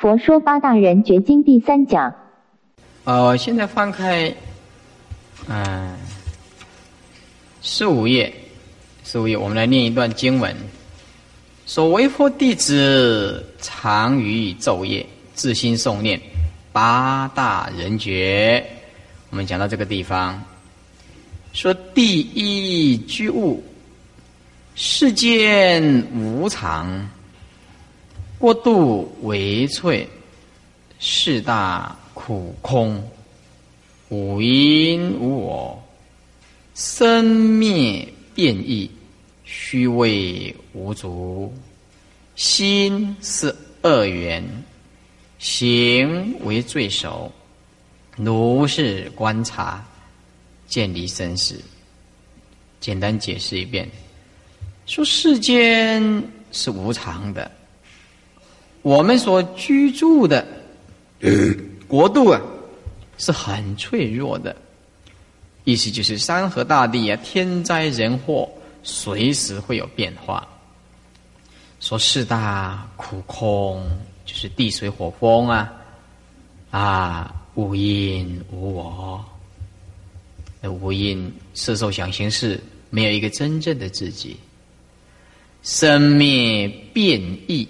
佛说八大人觉经第三讲。呃，现在翻开，嗯，十五页，十五页，我们来念一段经文：所为佛弟子常于昼夜自心诵念八大人觉。我们讲到这个地方，说第一居物，世间无常。过度为脆，四大苦空，无因无我，生灭变异，虚伪无足。心是恶缘，行为最熟。如是观察，见离生死。简单解释一遍，说世间是无常的。我们所居住的国度啊，是很脆弱的。意思就是山河大地啊，天灾人祸随时会有变化。说四大苦空，就是地水火风啊，啊无因无我。那无因色受想行识，没有一个真正的自己。生灭变异。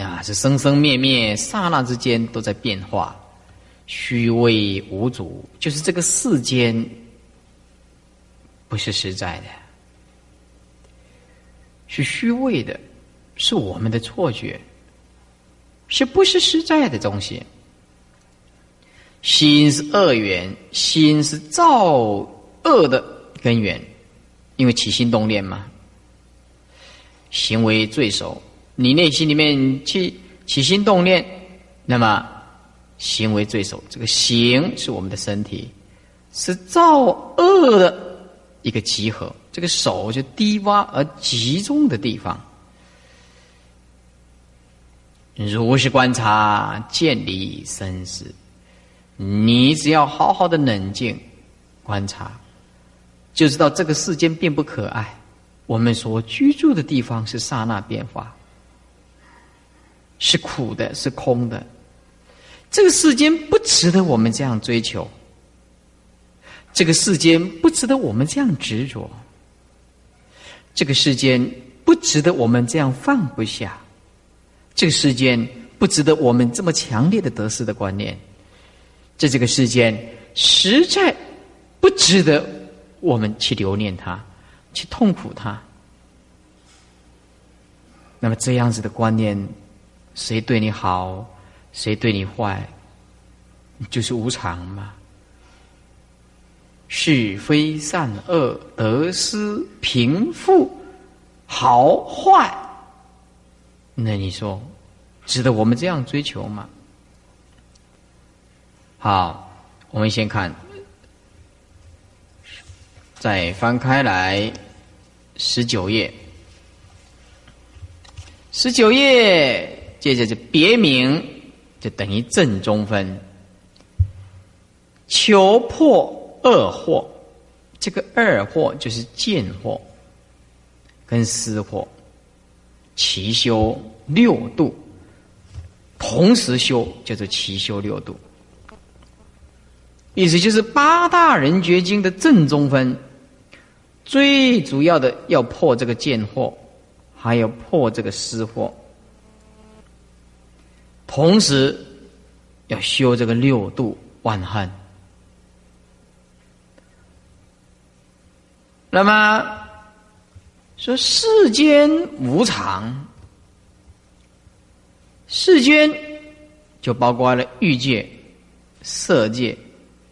啊，是生生灭灭，刹那之间都在变化，虚伪无主，就是这个世间不是实在的，是虚伪的，是我们的错觉，是不是实在的东西？心是恶缘，心是造恶的根源，因为起心动念嘛，行为罪首。你内心里面去起心动念，那么行为最首，这个行是我们的身体，是造恶的一个集合。这个手就低洼而集中的地方。如是观察，见离生死。你只要好好的冷静观察，就知道这个世间并不可爱。我们所居住的地方是刹那变化。是苦的，是空的。这个世间不值得我们这样追求，这个世间不值得我们这样执着，这个世间不值得我们这样放不下，这个世间不值得我们这么强烈的得失的观念，在这个世间实在不值得我们去留恋它，去痛苦它。那么这样子的观念。谁对你好，谁对你坏，就是无常嘛。是非善恶得失贫富好坏，那你说值得我们这样追求吗？好，我们先看，再翻开来十九页，十九页。接着就别名，就等于正中分。求破二惑，这个二货就是见货跟思惑，齐修六度，同时修叫做齐修六度。意思就是八大人觉经的正中分，最主要的要破这个见货，还要破这个私货。同时，要修这个六度万恨。那么说世间无常，世间就包括了欲界、色界、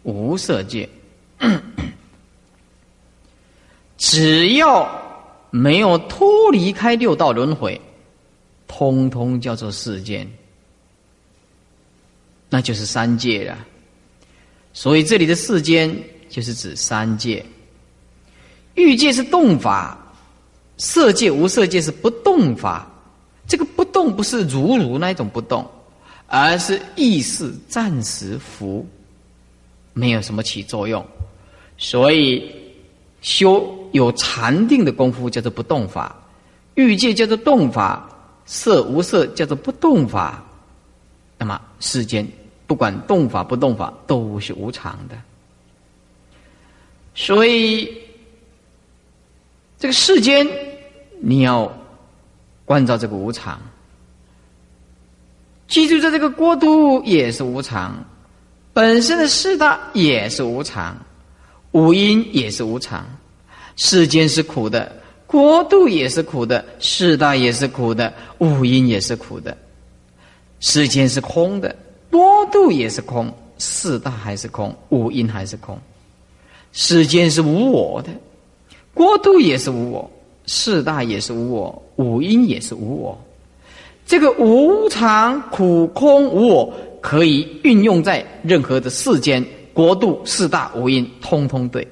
无色界，只要没有脱离开六道轮回，通通叫做世间。那就是三界了，所以这里的世间就是指三界。欲界是动法，色界无色界是不动法。这个不动不是如如那一种不动，而是意识暂时浮，没有什么起作用。所以修有禅定的功夫叫做不动法，欲界叫做动法，色无色叫做不动法。那么世间不管动法不动法都是无常的，所以这个世间你要关照这个无常，记住在这个国度也是无常，本身的四大也是无常，五阴也是无常，世间是苦的，国度也是苦的，四大也是苦的，五阴也是苦的。世间是空的，多度也是空，四大还是空，五阴还是空。世间是无我的，国度也是无我，四大也是无我，五阴也是无我。这个无常、苦、空、无我，可以运用在任何的世间、国度、四大、五阴，通通对。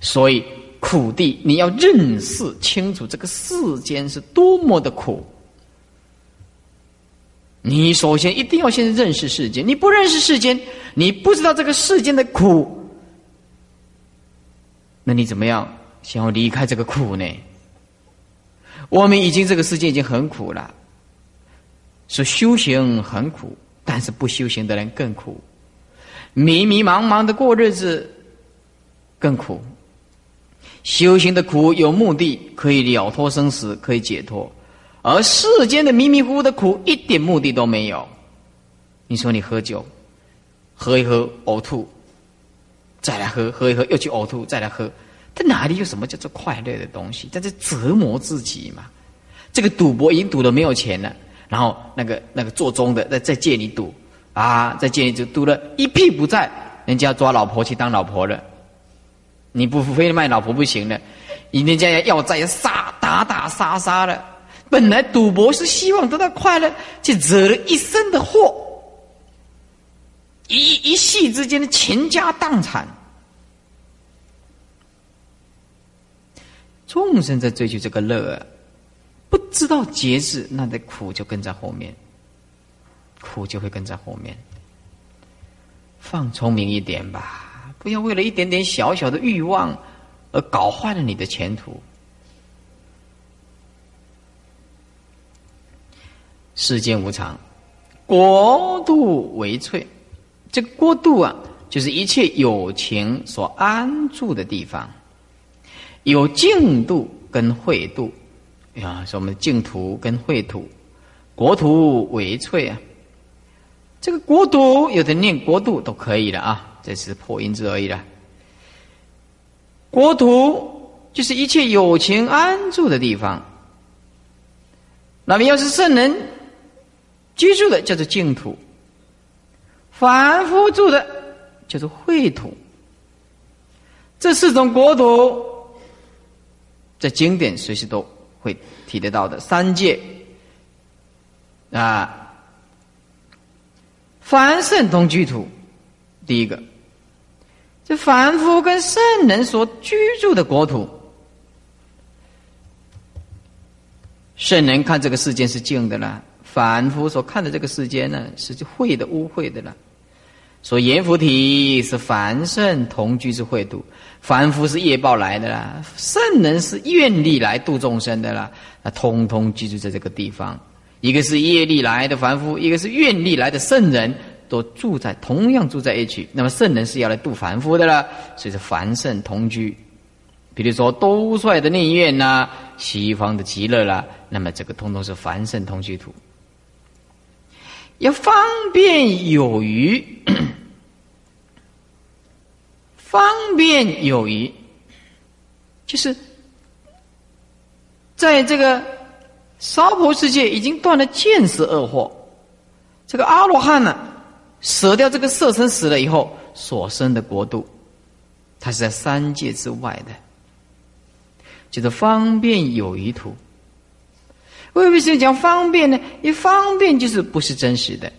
所以苦地，你要认识清楚这个世间是多么的苦。你首先一定要先认识世间，你不认识世间，你不知道这个世间的苦，那你怎么样想要离开这个苦呢？我们已经这个世界已经很苦了，说修行很苦，但是不修行的人更苦，迷迷茫茫的过日子更苦。修行的苦有目的，可以了脱生死，可以解脱。而世间的迷迷糊糊的苦一点目的都没有。你说你喝酒，喝一喝呕吐，再来喝，喝一喝又去呕吐，再来喝，它哪里有什么叫做快乐的东西？在这折磨自己嘛。这个赌博已经赌的没有钱了，然后那个那个做中的再再借你赌啊，再借你就赌了一屁不在，人家要抓老婆去当老婆了，你不非卖老婆不行了，人家要要债杀打打杀杀了。本来赌博是希望得到快乐，却惹了一身的祸，一一夕之间的倾家荡产。众生在追求这个乐，不知道节制，那的苦就跟在后面，苦就会跟在后面。放聪明一点吧，不要为了一点点小小的欲望而搞坏了你的前途。世间无常，国度为脆。这个国度啊，就是一切有情所安住的地方。有净土跟秽土，啊，是我们净土跟秽土。国土为脆啊，这个国土有的念国度都可以了啊，这是破音字而已了。国土就是一切有情安住的地方。那么要是圣人。居住的叫做净土，凡夫住的叫做秽土。这四种国土，在经典随时都会提得到的三界啊。凡圣同居土，第一个，这凡夫跟圣人所居住的国土，圣人看这个世界是净的啦。凡夫所看的这个世间呢，是秽的、污秽的了。说阎浮提是凡圣同居之秽土，凡夫是业报来的啦，圣人是愿力来度众生的啦，那通通居住在这个地方。一个是业力来的凡夫，一个是愿力来的圣人，都住在同样住在一起。那么圣人是要来度凡夫的啦，所以是凡圣同居。比如说都率的内院呐，西方的极乐啦，那么这个通通是凡圣同居土。要方便有余，方便有余，就是在这个娑婆世界已经断了见识恶惑，这个阿罗汉呢，舍掉这个色身死了以后所生的国度，它是在三界之外的，就是方便有余土。为什么讲方便呢？一方便就是不是真实的，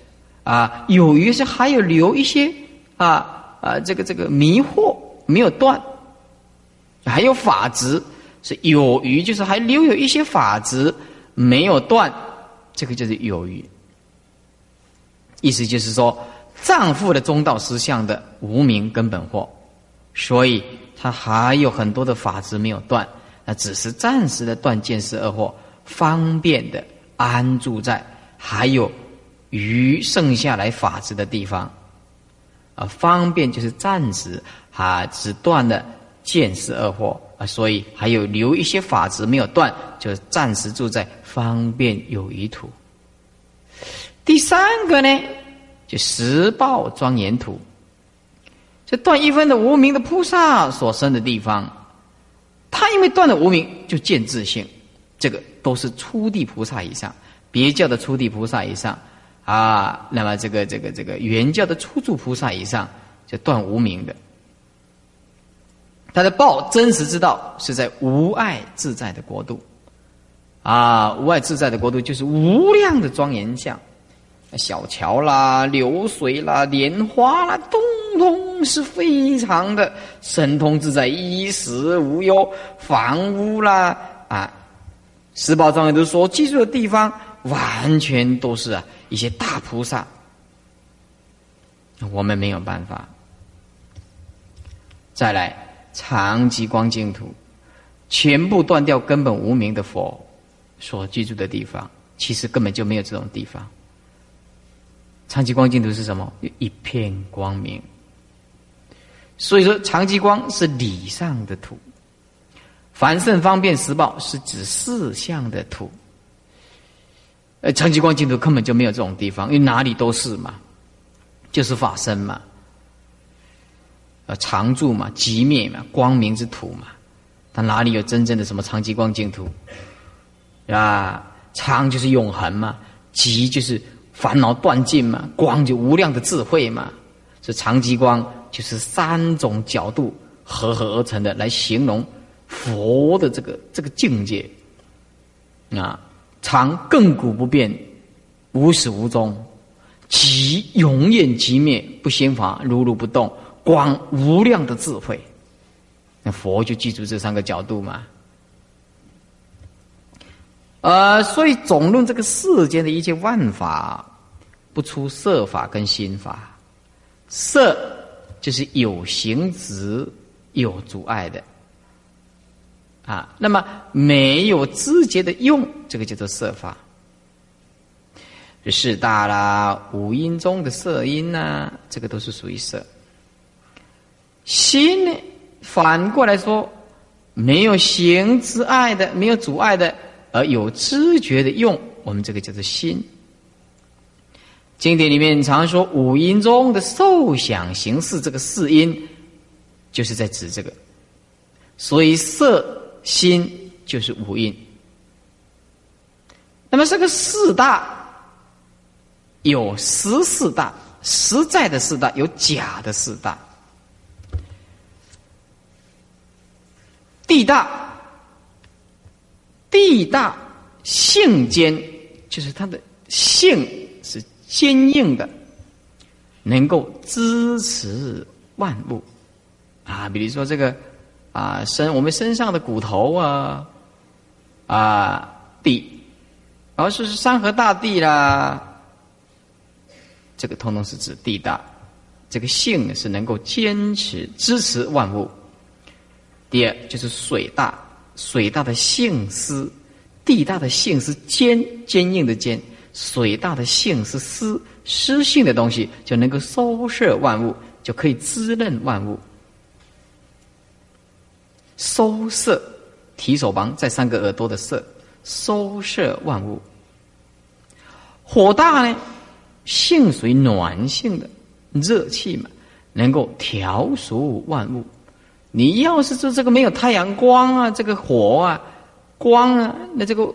啊，有余是还有留一些啊啊，这个这个迷惑没有断，还有法执是有余，就是还留有一些法执没有断，这个就是有余。意思就是说，丈夫的中道实相的无名根本惑，所以他还有很多的法执没有断，那只是暂时的断见识二惑。方便的安住在，还有余剩下来法子的地方。啊，方便就是暂时啊，只断了见识二惑啊，所以还有留一些法子没有断，就暂时住在方便有余土。第三个呢，就十报庄严土，这断一分的无名的菩萨所生的地方，他因为断了无名，就见自性，这个都是初地菩萨以上，别教的初地菩萨以上。啊，那么这个这个这个原教的初住菩萨以上，就断无名的，他的报真实之道是在无爱自在的国度，啊，无爱自在的国度就是无量的庄严相，小桥啦、流水啦、莲花啦，通通是非常的神通自在，衣食无忧，房屋啦啊，十宝庄严都所记住的地方，完全都是啊。一些大菩萨，我们没有办法。再来长极光净土，全部断掉根本无名的佛所居住的地方，其实根本就没有这种地方。长极光净土是什么？一片光明。所以说，长极光是理上的土，凡圣方便实报是指四相的土。呃，长极光净土根本就没有这种地方，因为哪里都是嘛，就是法身嘛，呃，常住嘛，极灭嘛，光明之土嘛，它哪里有真正的什么长极光净土？啊，长就是永恒嘛，极就是烦恼断尽嘛，光就无量的智慧嘛，这长极光就是三种角度合合而成的，来形容佛的这个这个境界啊。常亘古不变，无始无终，即永远即灭，不先法，如如不动，光无量的智慧。那佛就记住这三个角度嘛。呃，所以总论这个世间的一切万法，不出色法跟心法。色就是有形质、有阻碍的。啊，那么没有知觉的用，这个叫做色法。四大啦，五音中的色音呐，这个都是属于色。心呢，反过来说，没有形之爱的，没有阻碍的，而有知觉的用，我们这个叫做心。经典里面常说五音中的受想行识这个四音，就是在指这个。所以色。心就是五蕴，那么这个四大有实四大，实在的四大有假的四大。地大，地大性坚，就是它的性是坚硬的，能够支持万物啊，比如说这个。啊，身我们身上的骨头啊，啊地，而是山河大地啦，这个通通是指地大，这个性是能够坚持支持万物。第二就是水大，水大的性丝，地大的性是坚坚硬的坚，水大的性是湿湿性的东西，就能够收摄万物，就可以滋润万物。收摄，提手旁在三个耳朵的摄，收摄万物。火大呢，性属于暖性的热气嘛，能够调熟万物。你要是说这个没有太阳光啊，这个火啊，光啊，那这个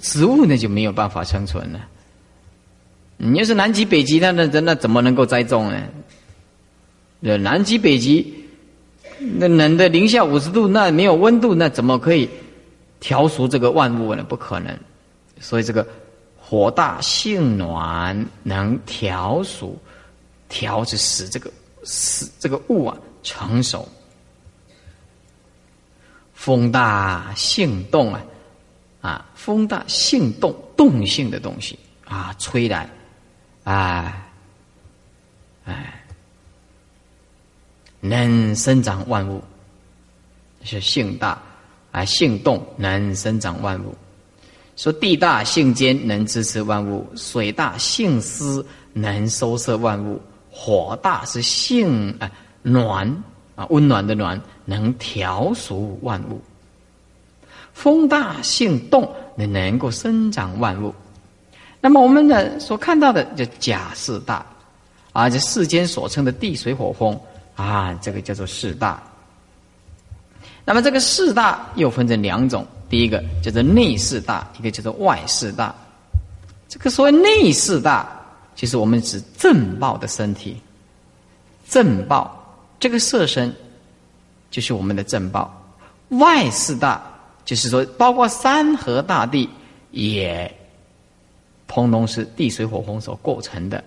植物那就没有办法生存了。你要是南极北极，那那那怎么能够栽种呢？那南极北极。那冷的零下五十度，那没有温度，那怎么可以调熟这个万物呢？不可能。所以这个火大性暖，能调熟，调着使这个使这个物啊成熟。风大性动啊，啊，风大性动，动性的东西啊，吹来，哎，哎。能生长万物，是性大，啊，性动能生长万物，说地大性坚，能支持万物；水大性湿，能收摄万物；火大是性啊暖啊温暖的暖，能调熟万物；风大性动，能能够生长万物。那么我们呢所看到的叫假四大，啊，这世间所称的地水火风啊，这个叫做四大。那么这个四大又分成两种，第一个叫做内四大，一个叫做外四大。这个所谓内四大，就是我们指正报的身体，正报这个色身就是我们的正报。外四大就是说，包括山河大地也通通是地水火风所构成的。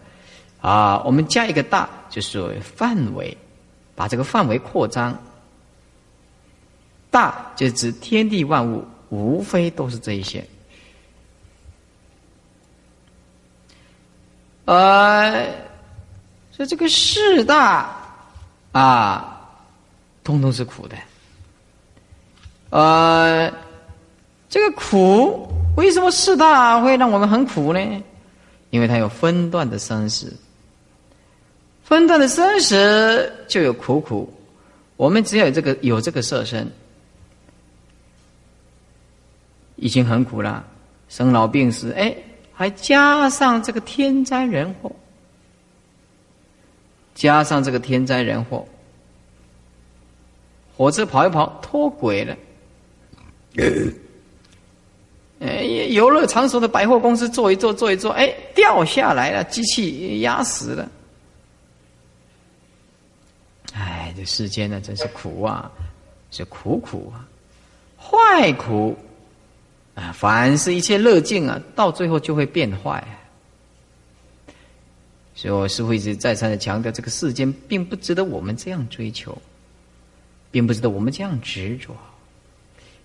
啊，我们加一个大，就是范围，把这个范围扩张。大就指天地万物，无非都是这一些。呃，所以这个世大啊，通通是苦的。呃，这个苦为什么世大会让我们很苦呢？因为它有分段的生死，分段的生死就有苦苦。我们只有这个有这个色身。已经很苦了，生老病死，哎，还加上这个天灾人祸，加上这个天灾人祸，火车跑一跑脱轨了，哎，游乐场所的百货公司坐一坐坐一坐，哎，掉下来了，机器压死了，哎，这世间呢真是苦啊，是苦苦啊，坏苦。啊，凡是一切乐境啊，到最后就会变坏。所以我师父一直再三的强调，这个世间并不值得我们这样追求，并不值得我们这样执着。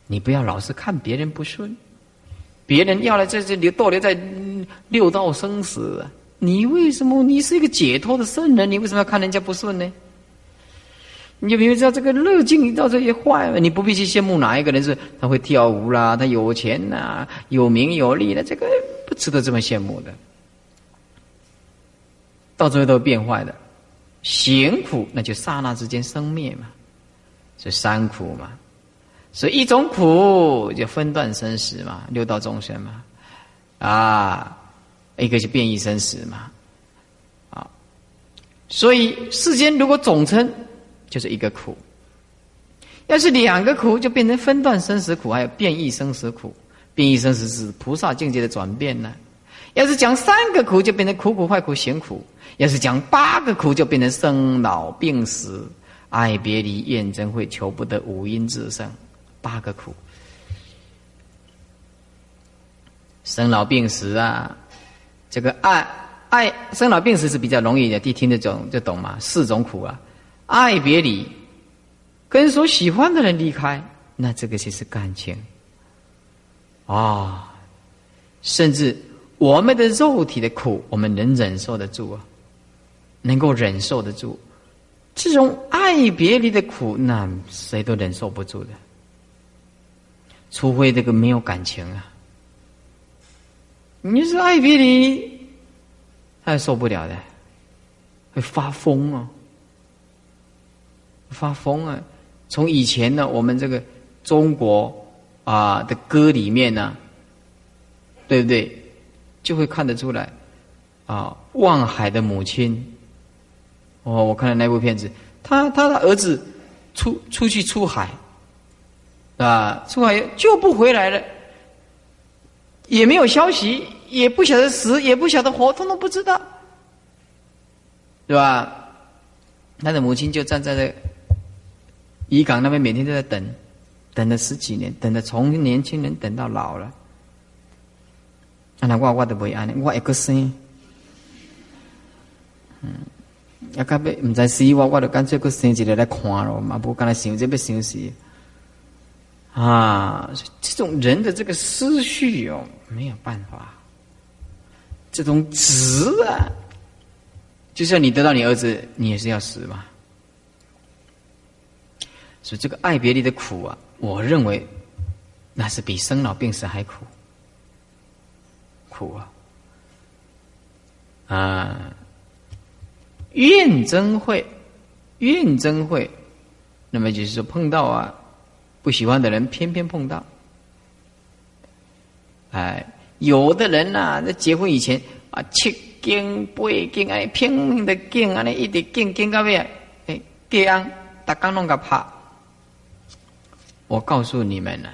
你不要老是看别人不顺，别人要来在这里逗留在六道生死，你为什么？你是一个解脱的圣人，你为什么要看人家不顺呢？你就明知道这个乐境到这也坏了，你不必去羡慕哪一个人是他会跳舞啦，他有钱呐，有名有利的，这个不值得这么羡慕的。到最后都变坏的，行苦那就刹那之间生灭嘛，是三苦嘛，所以一种苦就分段生死嘛，六道众生嘛，啊，一个是变异生死嘛，啊，所以世间如果总称。就是一个苦，要是两个苦，就变成分段生死苦，还有变异生死苦。变异生死是菩萨境界的转变呢。要是讲三个苦，就变成苦苦坏苦行苦；要是讲八个苦，就变成生老病死、爱别离、怨憎会、求不得、五阴炽盛。八个苦，生老病死啊，这个爱爱生老病死是比较容易的，一听得懂就懂嘛。四种苦啊。爱别离，跟所喜欢的人离开，那这个就是感情啊。甚至我们的肉体的苦，我们能忍受得住啊，能够忍受得住。这种爱别离的苦，那谁都忍受不住的，除非这个没有感情啊。你是爱别离，他受不了的，会发疯啊。发疯啊！从以前呢，我们这个中国啊的歌里面呢，对不对？就会看得出来啊，望海的母亲。哦，我看了那部片子，他他的儿子出出去出海啊，出海就不回来了，也没有消息，也不晓得死，也不晓得活，通通不知道，对吧？他的母亲就站在那。渔港那边每天都在等，等了十几年，等的从年轻人等到老了。啊，那我我都不会安尼，我一个生，嗯，要干要唔知死我，我就干脆个生一个来看咯嘛，不干来想这要想死。啊，这种人的这个思绪哦，没有办法，这种执啊，就像你得到你儿子，你也是要死嘛。所以这个爱别离的苦啊，我认为那是比生老病死还苦。苦啊！啊，怨憎会，怨憎会，那么就是说碰到啊，不喜欢的人偏偏碰到。哎，有的人呐，在结婚以前啊，七敬八敬啊，拼命的敬啊，那一直敬敬到尾，哎，这样大家弄个怕。我告诉你们呢，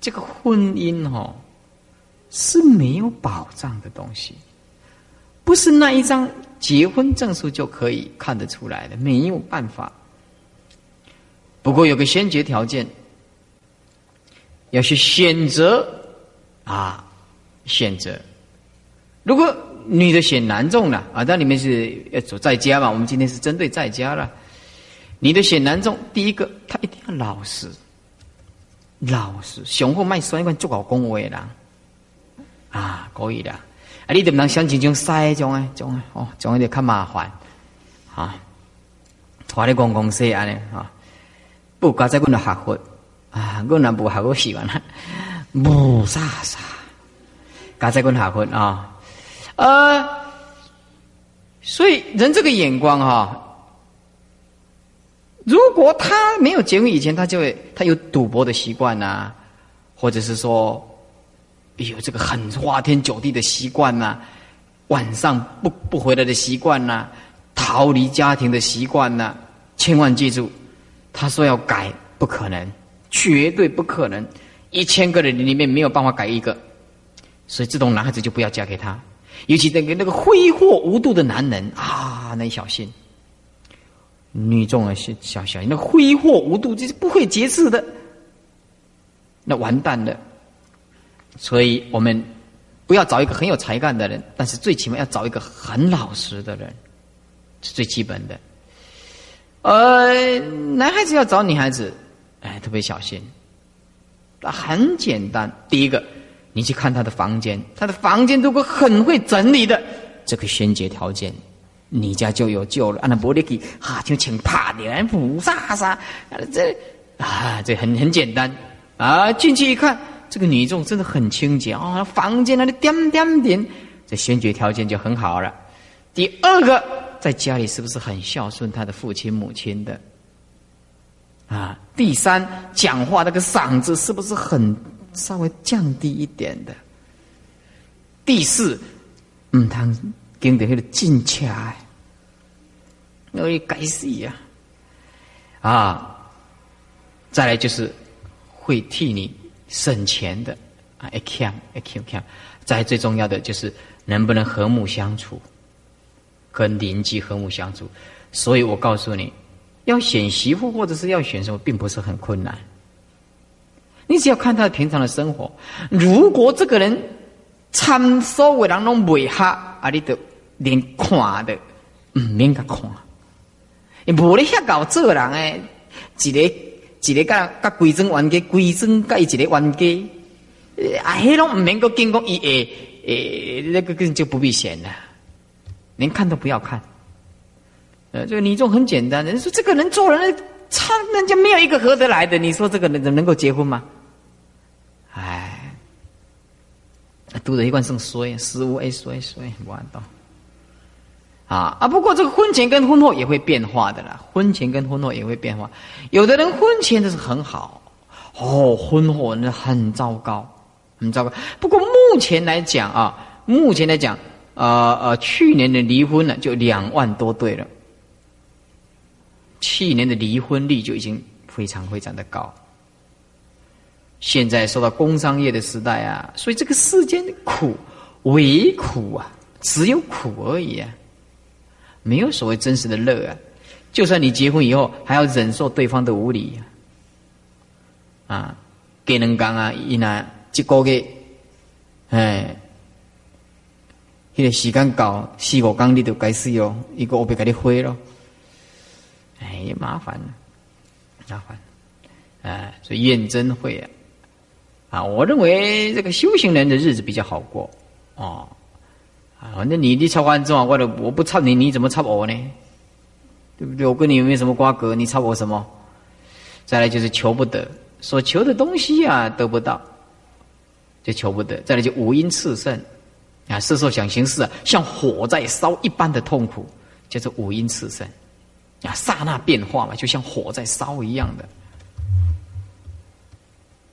这个婚姻哦是没有保障的东西，不是那一张结婚证书就可以看得出来的，没有办法。不过有个先决条件，要去选择啊，选择。如果女的选男众了啊，那你们是要走在家嘛？我们今天是针对在家了。你的选男众，第一个他一定要老实。老实，上好卖酸，一款足好讲话的人，啊，可以的。啊，你唔能想像种西种诶，种诶，哦，种诶就较麻烦，啊，拖咧公公说安尼啊，不加在阮的学佛。啊，阮若无学佛习惯啦，无啥啥，加在阮学佛啊，呃，所以人这个眼光哈。如果他没有结婚以前，他就会他有赌博的习惯呐，或者是说有这个很花天酒地的习惯呐，晚上不不回来的习惯呐，逃离家庭的习惯呐，千万记住，他说要改不可能，绝对不可能，一千个人里面没有办法改一个，所以这种男孩子就不要嫁给他，尤其那个那个挥霍无度的男人啊，那小心。女众啊，小小小，那挥霍无度，这是不会节制的，那完蛋了。所以我们不要找一个很有才干的人，但是最起码要找一个很老实的人，是最基本的。呃，男孩子要找女孩子，哎，特别小心。那很简单，第一个，你去看他的房间，他的房间如果很会整理的，这个先决条件。你家就有救了，按那玻璃给啊，就请怕的，菩萨啥，这啊，这很很简单啊。进去一看，这个女众真的很清洁啊，房间那里点点点，这先决条件就很好了。第二个，在家里是不是很孝顺他的父亲母亲的？啊，第三，讲话那个嗓子是不是很稍微降低一点的？第四，嗯，他。经得那个进洽，那也该死呀！啊，再来就是会替你省钱的啊，一看一看看，再最重要的就是能不能和睦相处，跟邻居和睦相处。所以我告诉你，要选媳妇或者是要选什么，并不是很困难。你只要看他平常的生活，如果这个人。参所为人拢未合，啊！你都连看的唔免甲看，你无咧遐搞做人诶，一个一个甲甲规整冤家，规整甲伊一个冤家，啊！迄拢唔免个经过伊诶诶，那个根本就不必选了，连看都不要看。呃，这个你就很简单，人说这个人做人，差人家没有一个合得来的，你说这个人能能够结婚吗？哎。读的一贯生衰，死无哎衰衰，完道。啊啊！不过这个婚前跟婚后也会变化的啦，婚前跟婚后也会变化。有的人婚前的是很好，哦，婚后那很糟糕，很糟糕。不过目前来讲啊，目前来讲，呃呃，去年的离婚呢就两万多对了，去年的离婚率就已经非常非常的高。现在受到工商业的时代啊，所以这个世间的苦唯苦啊，只有苦而已啊，没有所谓真实的乐啊。就算你结婚以后，还要忍受对方的无理啊，给人讲啊，伊那一个月，哎，迄个时间到四五天你就该死哦，一个我别给你毁了，哎，麻烦，麻烦，哎，所以怨真会啊。啊，我认为这个修行人的日子比较好过，哦，啊，反正你你抄完之后，我的我不抄你，你怎么抄我呢？对不对？我跟你有没有什么瓜葛？你抄我什么？再来就是求不得，所求的东西啊得不到，就求不得。再来就五阴炽盛，啊，色受想行识啊，像火在烧一般的痛苦，叫做五阴炽盛啊，刹那变化嘛，就像火在烧一样的。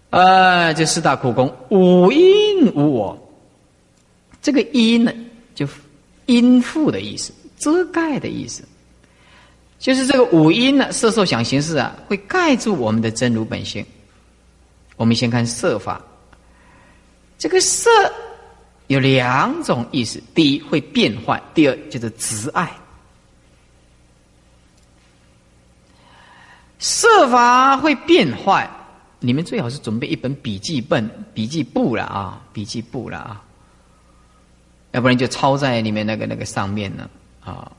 呃，这四大苦功，五阴无我。这个阴呢，就阴覆的意思，遮盖的意思，就是这个五阴呢，色受想行识啊，会盖住我们的真如本性。我们先看色法，这个色有两种意思：第一会变坏，第二就是执爱。色法会变坏。你们最好是准备一本笔记本、笔记簿了啊，笔记簿了啊，要不然就抄在里面那个那个上面呢啊。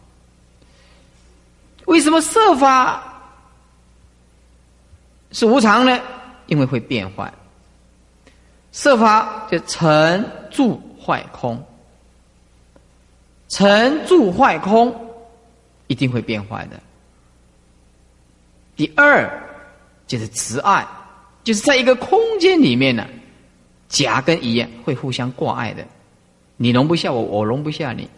为什么设法是无常呢？因为会变坏。设法就成住坏空，成住坏空一定会变坏的。第二就是执爱。就是在一个空间里面呢，甲跟乙会互相挂碍的，你容不下我，我容不下你，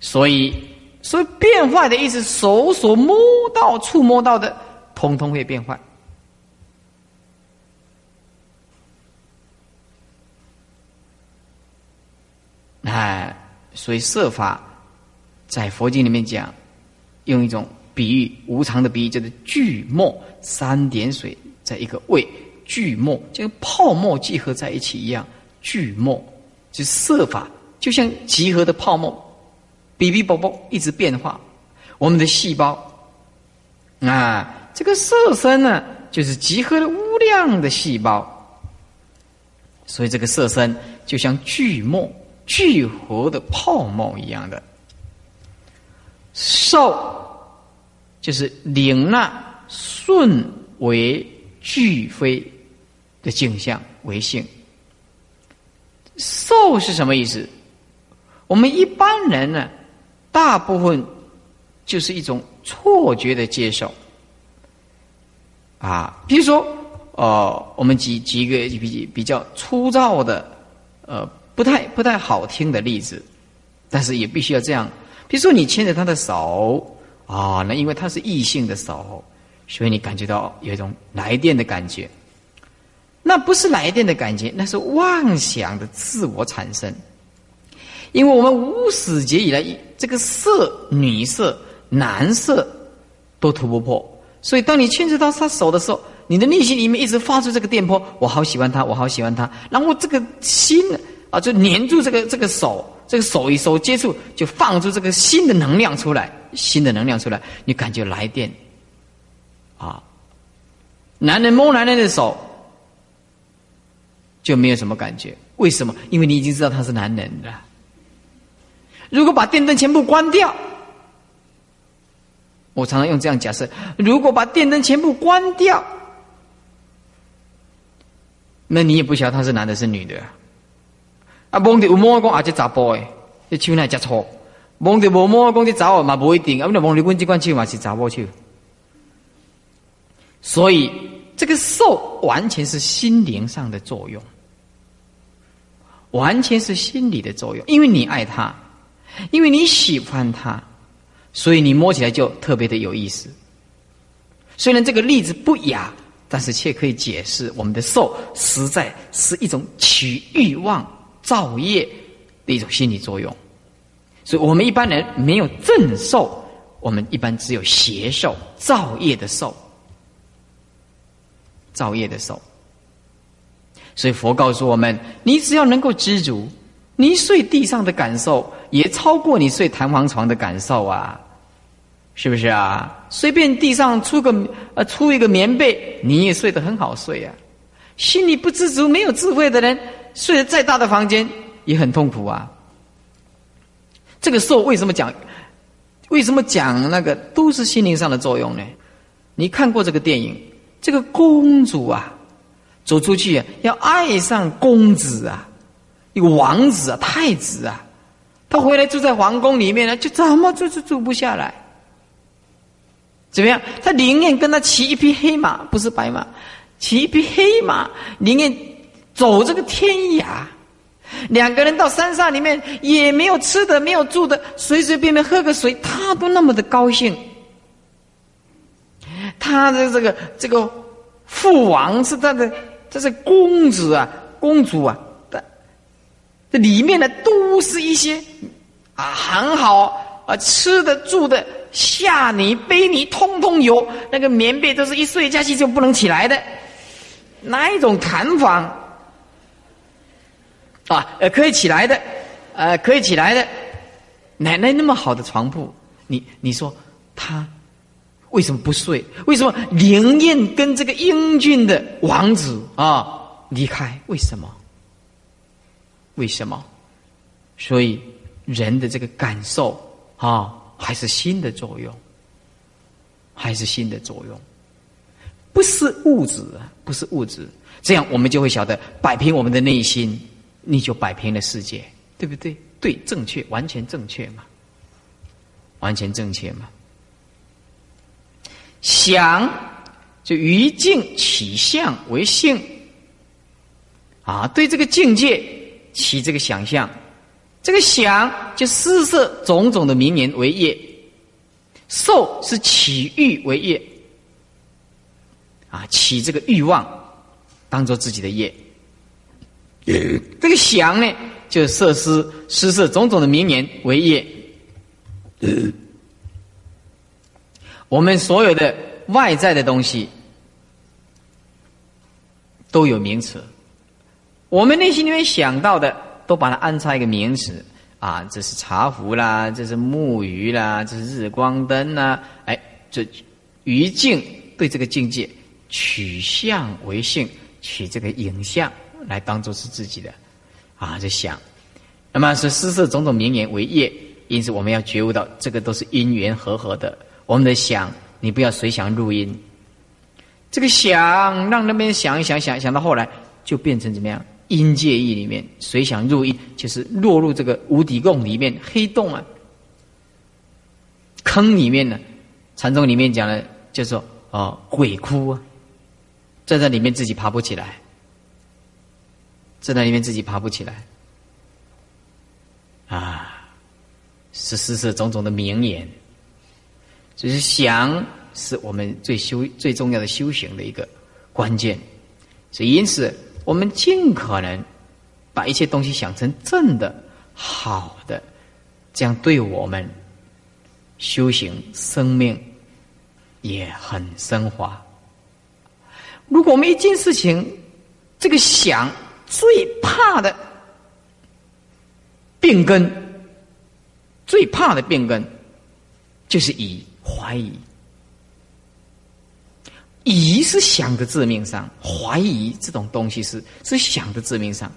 所以，所以变坏的意思，手所摸到、触摸到的，通通会变坏。哎，所以设法在佛经里面讲，用一种。比喻无常的比喻，叫做聚沫三点水在一个位，聚沫就跟泡沫聚合在一起一样，聚沫就色法，就像集合的泡沫，比比啵啵一直变化。我们的细胞啊，这个色身呢，就是集合了无量的细胞，所以这个色身就像聚沫聚合的泡沫一样的受。就是领纳顺为俱非的镜像为性，受是什么意思？我们一般人呢，大部分就是一种错觉的接受啊。比如说，呃，我们举举一个比比较粗糙的，呃，不太不太好听的例子，但是也必须要这样。比如说，你牵着他的手。啊，那因为他是异性的手，所以你感觉到有一种来电的感觉。那不是来电的感觉，那是妄想的自我产生。因为我们无始劫以来，这个色、女色、男色都突不破，所以当你牵扯到他手的时候，你的内心里面一直发出这个电波，我好喜欢他，我好喜欢他。然后这个心啊，就黏住这个这个手，这个手与手接触，就放出这个新的能量出来。新的能量出来，你感觉来电，啊，男人摸男人的手就没有什么感觉，为什么？因为你已经知道他是男人了。如果把电灯全部关掉，我常常用这样假设：如果把电灯全部关掉，那你也不晓得他是男的是女的。啊，蒙的有摸过啊，这杂波诶，这手那只错。摸着无摸，讲你找我嘛不一定，啊，你摸你阮这款手嘛是找我手。所以这个受完全是心灵上的作用，完全是心理的作用。因为你爱他，因为你喜欢他，所以你摸起来就特别的有意思。虽然这个例子不雅，但是却可以解释我们的受实在是一种取欲望造业的一种心理作用。所以我们一般人没有正受，我们一般只有邪受、造业的受，造业的受。所以佛告诉我们：你只要能够知足，你睡地上的感受也超过你睡弹簧床的感受啊，是不是啊？随便地上出个呃出一个棉被，你也睡得很好睡啊。心里不知足、没有智慧的人，睡得再大的房间也很痛苦啊。这个受为什么讲？为什么讲那个都是心灵上的作用呢？你看过这个电影？这个公主啊，走出去，要爱上公子啊，一个王子啊，太子啊，他回来住在皇宫里面呢，就怎么住都住不下来。怎么样？他宁愿跟他骑一匹黑马，不是白马，骑一匹黑马，宁愿走这个天涯，两个人到山上里面也没有吃的，没有住的，随随便便喝个水，他都那么的高兴。他的这个这个父王是他的，这是公子啊，公主啊，的这里面的都是一些啊很好啊吃的住的下泥背泥通通有，那个棉被都是一睡下去就不能起来的，那一种弹簧啊呃可以起来的，呃可以起来的，奶奶那么好的床铺，你你说他。为什么不睡？为什么灵验跟这个英俊的王子啊离开？为什么？为什么？所以人的这个感受啊，还是心的作用，还是心的作用，不是物质，不是物质。这样我们就会晓得摆平我们的内心，你就摆平了世界，对不对？对，正确，完全正确嘛，完全正确嘛。想就于境起相为性。啊，对这个境界起这个想象，这个想就施设种种的名言为业，受是起欲为业。啊，起这个欲望当做自己的业。这个想呢，就设施施设种种的名言为业。我们所有的外在的东西都有名词，我们内心里面想到的，都把它安插一个名词。啊，这是茶壶啦，这是木鱼啦，这是日光灯啦，哎，这于境对这个境界取相为性，取这个影像来当做是自己的。啊，这想，那么是施设种种名言为业，因此我们要觉悟到，这个都是因缘和合的。我们的想，你不要随想录音。这个想让那边想一想，想想到后来就变成怎么样？音界意里面随想入音，就是落入这个无底洞里面黑洞啊，坑里面呢。禅宗里面讲的叫做啊鬼哭啊，站在里面自己爬不起来，站在里面自己爬不起来啊，是是是种种的名言。只是想是我们最修最重要的修行的一个关键，所以因此我们尽可能把一切东西想成正的、好的，这样对我们修行生命也很升华。如果我们一件事情，这个想最怕的病根，最怕的病根就是以。怀疑，疑是想的致命伤，怀疑这种东西是是想的致命伤。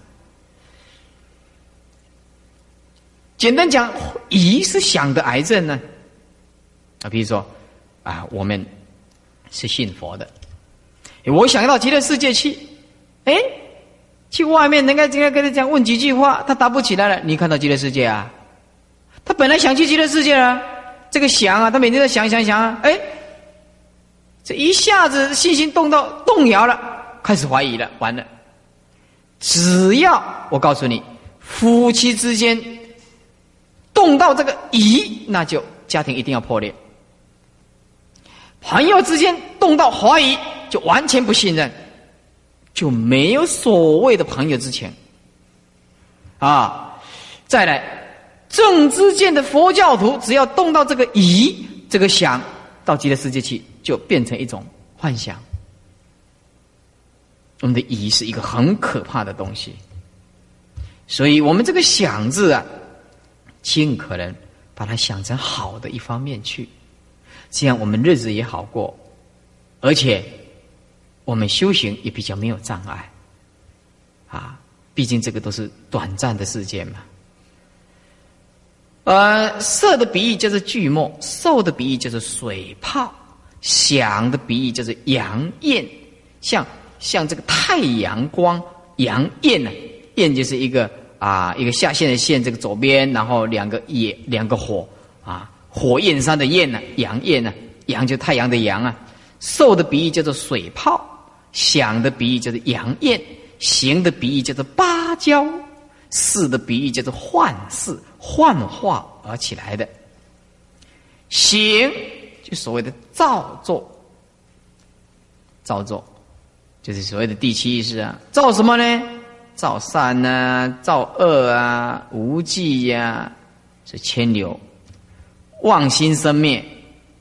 简单讲，疑是想的癌症呢。啊，比如说啊，我们是信佛的，我想到极乐世界去，哎，去外面人家今天跟他讲问几句话，他答不起来了。你看到极乐世界啊？他本来想去极乐世界啊。这个想啊，他每天在想想想啊，哎，这一下子信心动到动摇了，开始怀疑了，完了。只要我告诉你，夫妻之间动到这个疑，那就家庭一定要破裂；朋友之间动到怀疑，就完全不信任，就没有所谓的朋友之情。啊，再来。正知见的佛教徒，只要动到这个疑、这个想，到极乐世界去，就变成一种幻想。我们的疑是一个很可怕的东西，所以我们这个想字啊，尽可能把它想成好的一方面去，这样我们日子也好过，而且我们修行也比较没有障碍。啊，毕竟这个都是短暂的事件嘛。呃，色的比喻就是巨墨，受的比喻就是水泡，想的比喻就是阳焰，像像这个太阳光，阳焰呢，焰就是一个啊一个下线的线，这个左边，然后两个野两个火啊，火焰山的焰呢，阳焰呢，阳就太阳的阳啊，受的比喻叫做水泡，想的比喻叫做阳焰，行的比喻叫做芭蕉。事的比喻叫做幻事，幻化而起来的。行就所谓的造作，造作就是所谓的第七意识啊。造什么呢？造善啊，造恶啊，无记呀，是牵流，妄心生灭，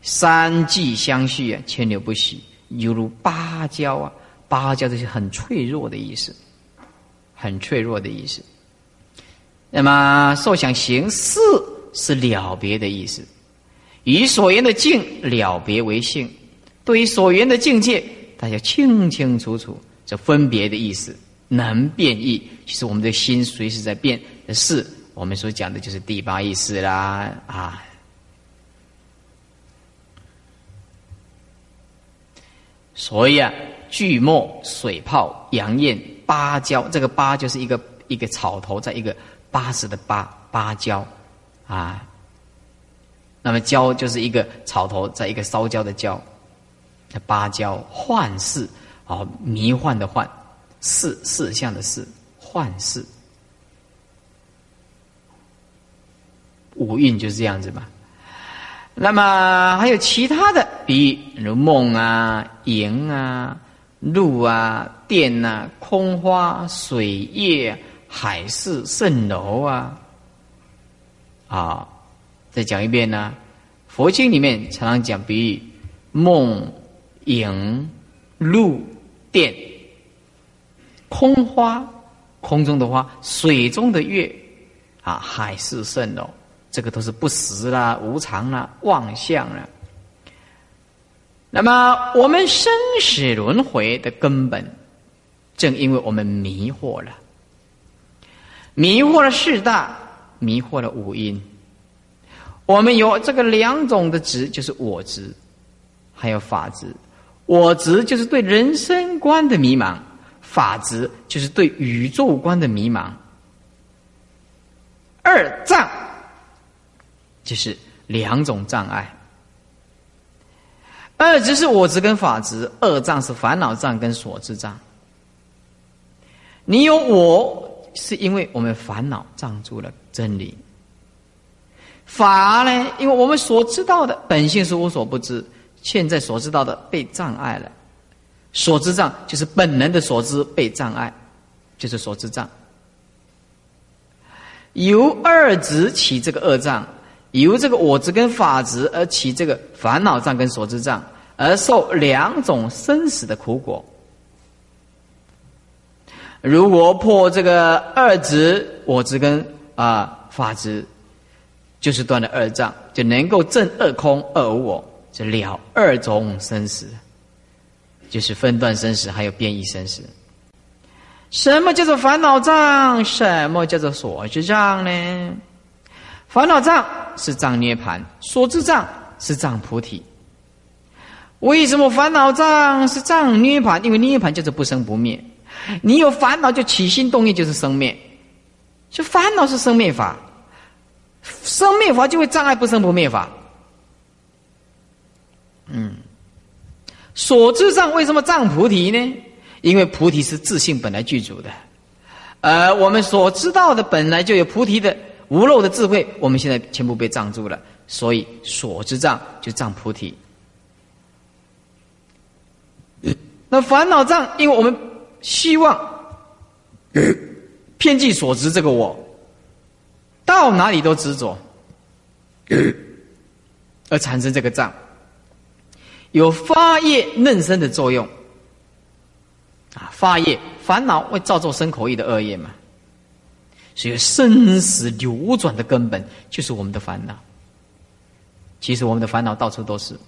三际相续啊，牵流不息，犹如芭蕉啊，芭蕉这是很脆弱的意思，很脆弱的意思。那么受想行识是了别的意思。以所言的境了别为性，对于所言的境界，大家清清楚楚，这分别的意思能变异。其实我们的心随时在变，是我们所讲的就是第八意识啦啊。所以啊，巨墨、水泡、杨艳、芭蕉，这个芭就是一个一个草头，在一个八十的八芭蕉啊。那么蕉就是一个草头，在一个烧焦的焦，芭蕉幻视啊，迷幻的幻，视视相的视，幻视，五蕴就是这样子嘛。那么还有其他的比喻，如梦啊、影啊、露啊、电啊、空花、水叶、海市蜃楼啊，啊。再讲一遍呢，佛经里面常常讲比喻梦、影、露、电、空花、空中的花、水中的月，啊，海市蜃楼，这个都是不实啦、无常啦、妄相啦。那么我们生死轮回的根本，正因为我们迷惑了，迷惑了四大，迷惑了五阴。我们有这个两种的执，就是我执，还有法执。我执就是对人生观的迷茫，法执就是对宇宙观的迷茫。二障就是两种障碍。二执是我执跟法执，二障是烦恼障跟所知障。你有我，是因为我们烦恼障住了真理。法呢？因为我们所知道的本性是无所不知，现在所知道的被障碍了。所知障就是本能的所知被障碍，就是所知障。由二执起这个恶障，由这个我执跟法执而起这个烦恼障跟所知障，而受两种生死的苦果。如果破这个二执、我执跟啊法执。就是断了二障，就能够证二空、二无我，就了二种生死，就是分段生死，还有变异生死。什么叫做烦恼障？什么叫做所知障呢？烦恼障是障涅盘，所知障是障菩提。为什么烦恼障是障涅盘？因为涅盘就是不生不灭。你有烦恼就起心动念就是生灭，就烦恼是生灭法。生灭法就会障碍不生不灭法。嗯，所知障为什么障菩提呢？因为菩提是自性本来具足的，而我们所知道的本来就有菩提的无漏的智慧，我们现在全部被障住了，所以所知障就障菩提。那烦恼障，因为我们希望偏计所执这个我。到哪里都执着，而产生这个障，有发业嫩生的作用。啊，发业烦恼会造作生口意的恶业嘛？所以生死流转的根本就是我们的烦恼。其实我们的烦恼到处都是，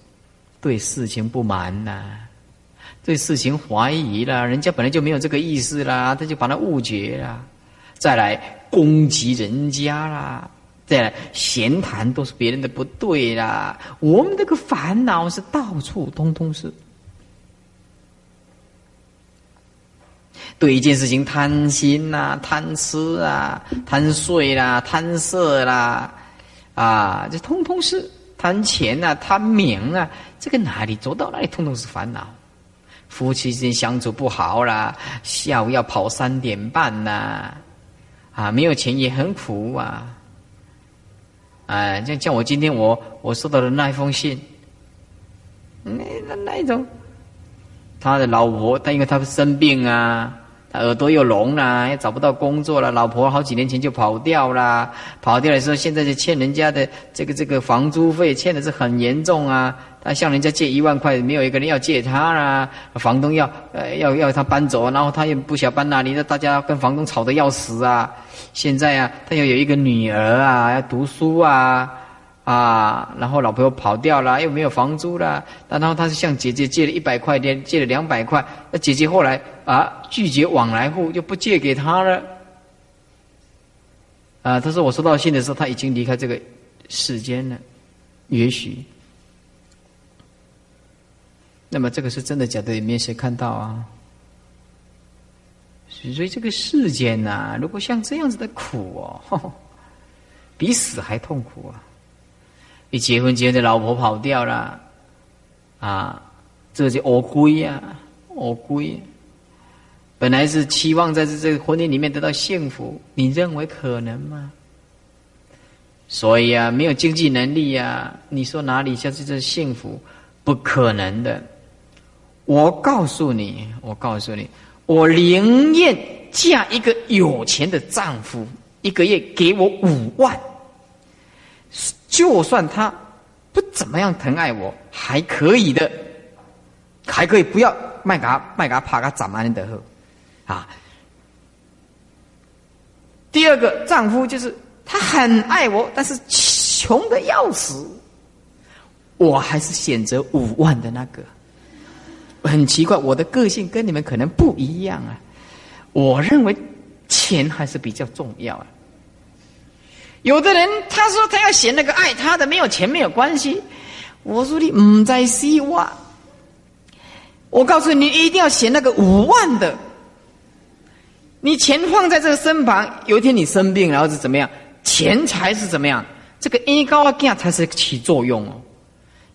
对事情不满呐，对事情怀疑啦，人家本来就没有这个意思啦，他就把它误解啦。再来攻击人家啦，再来闲谈都是别人的不对啦。我们这个烦恼是到处通通是，对一件事情贪心呐、贪吃啊、贪睡啦、贪色啦，啊，这通通是贪钱呐、贪名啊，这个哪里走到哪里通通是烦恼。夫妻之间相处不好啦，下午要跑三点半呐。啊，没有钱也很苦啊。哎，像像我今天我我收到的那一封信，那那那一种，他的老婆，他因为他生病啊。他耳朵又聋了，也找不到工作了。老婆好几年前就跑掉啦，跑掉的时候，现在就欠人家的这个这个房租费，欠的是很严重啊。他向人家借一万块，没有一个人要借他啦。房东要呃要要他搬走，然后他又不想搬哪里，那大家跟房东吵得要死啊。现在啊，他又有一个女儿啊，要读书啊。啊，然后老婆又跑掉了，又没有房租了。然后他是向姐姐借了一百块钱，借了两百块。那姐姐后来啊拒绝往来户，就不借给他了。啊，他说我收到信的时候，他已经离开这个世间了。也许，那么这个是真的假的？也没谁看到啊。所以这个世间呐，如果像这样子的苦哦，比死还痛苦啊。一结婚，结婚的老婆跑掉了，啊，这就恶归呀，恶归。本来是期望在这这个婚姻里面得到幸福，你认为可能吗？所以啊，没有经济能力呀，你说哪里像是这幸福？不可能的。我告诉你，我告诉你，我宁愿嫁一个有钱的丈夫，一个月给我五万。就算他不怎么样疼爱我，还可以的，还可以不要卖给他卖给他爬个怎么的后啊。第二个丈夫就是他很爱我，但是穷的要死，我还是选择五万的那个。很奇怪，我的个性跟你们可能不一样啊。我认为钱还是比较重要啊。有的人他说他要写那个爱他的，没有钱没有关系。我说你唔在希望，我告诉你，一定要写那个五万的。你钱放在这个身旁，有一天你生病，然后是怎么样？钱才是怎么样？这个 A 高啊 G 才是起作用哦。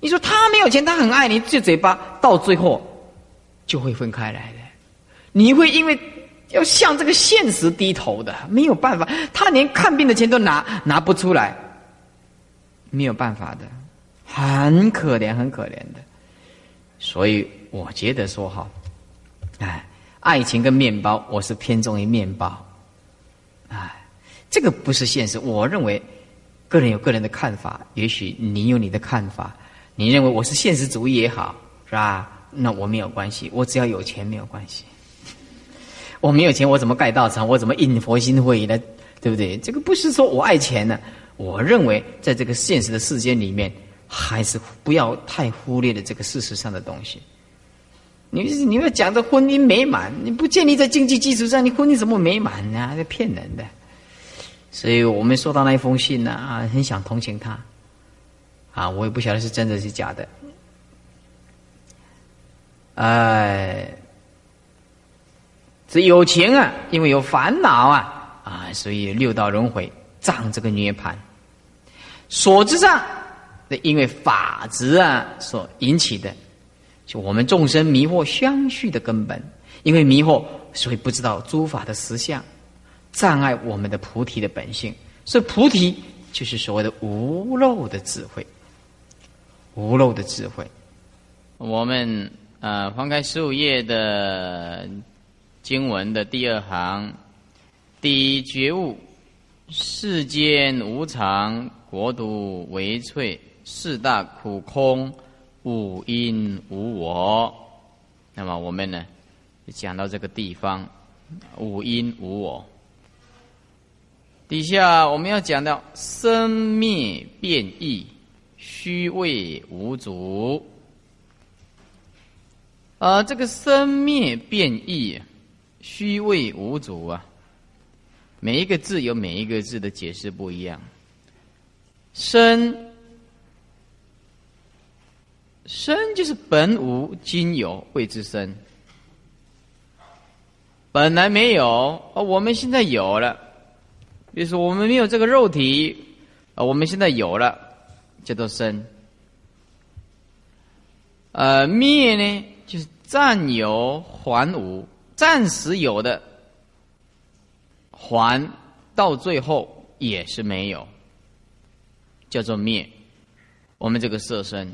你说他没有钱，他很爱你，这嘴巴到最后就会分开来的。你会因为。要向这个现实低头的，没有办法，他连看病的钱都拿拿不出来，没有办法的，很可怜，很可怜的。所以我觉得说哈，哎，爱情跟面包，我是偏重于面包，哎，这个不是现实。我认为，个人有个人的看法，也许你有你的看法，你认为我是现实主义也好，是吧？那我没有关系，我只要有钱没有关系。我没有钱，我怎么盖道场？我怎么印佛心会呢？对不对？这个不是说我爱钱呢。我认为，在这个现实的世界里面，还是不要太忽略了这个事实上的东西。你你要讲的婚姻美满，你不建立在经济基础上，你婚姻怎么美满呢？这骗人的。所以我们收到那一封信呢，啊，很想同情他。啊，我也不晓得是真的是假的。哎。是有情啊，因为有烦恼啊，啊，所以六道轮回障这个涅盘。所知上，那因为法执啊所引起的，就我们众生迷惑相续的根本。因为迷惑，所以不知道诸法的实相，障碍我们的菩提的本性。所以菩提就是所谓的无漏的智慧，无漏的智慧。我们呃，翻开十五页的。经文的第二行，第一觉悟：世间无常，国土为脆，四大苦空，五因无我。那么我们呢，讲到这个地方，五因无我。底下我们要讲到生灭变异，虚位无主。啊，这个生灭变异。虚位无主啊！每一个字有每一个字的解释不一样。生，生就是本无今有谓之生。本来没有啊，我们现在有了。比如说，我们没有这个肉体啊，我们现在有了，叫做生。呃，灭呢，就是暂有还无。暂时有的，还到最后也是没有，叫做灭。我们这个色身。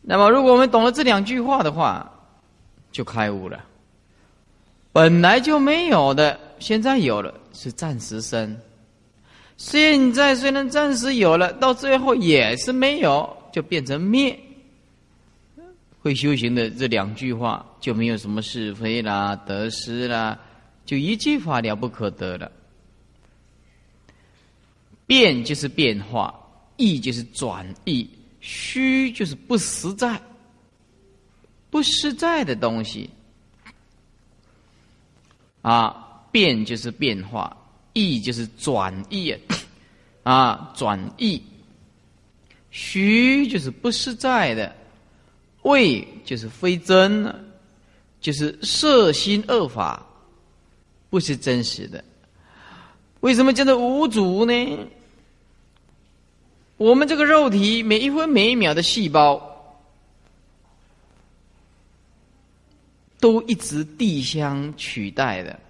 那么，如果我们懂了这两句话的话，就开悟了。本来就没有的，现在有了，是暂时生。现在虽然暂时有了，到最后也是没有，就变成灭。会修行的这两句话就没有什么是非啦、得失啦，就一句话了不可得了。变就是变化，异就是转意，虚就是不实在、不实在的东西。啊，变就是变化。意就是转意啊，转意。虚就是不实在的，为就是非真，就是色心恶法，不是真实的。为什么叫做无主呢？我们这个肉体每一分每一秒的细胞，都一直地相取代的。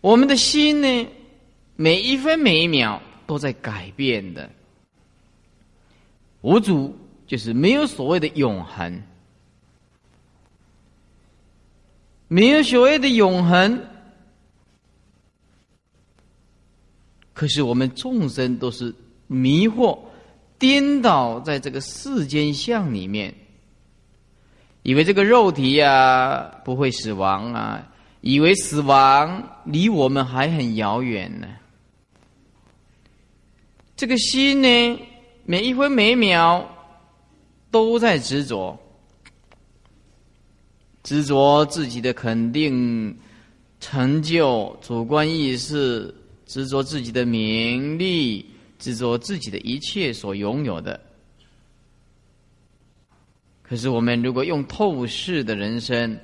我们的心呢，每一分每一秒都在改变的。无主就是没有所谓的永恒，没有所谓的永恒。可是我们众生都是迷惑、颠倒在这个世间相里面，以为这个肉体呀不会死亡啊。以为死亡离我们还很遥远呢。这个心呢，每一分每一秒都在执着，执着自己的肯定、成就、主观意识，执着自己的名利，执着自己的一切所拥有的。可是，我们如果用透视的人生。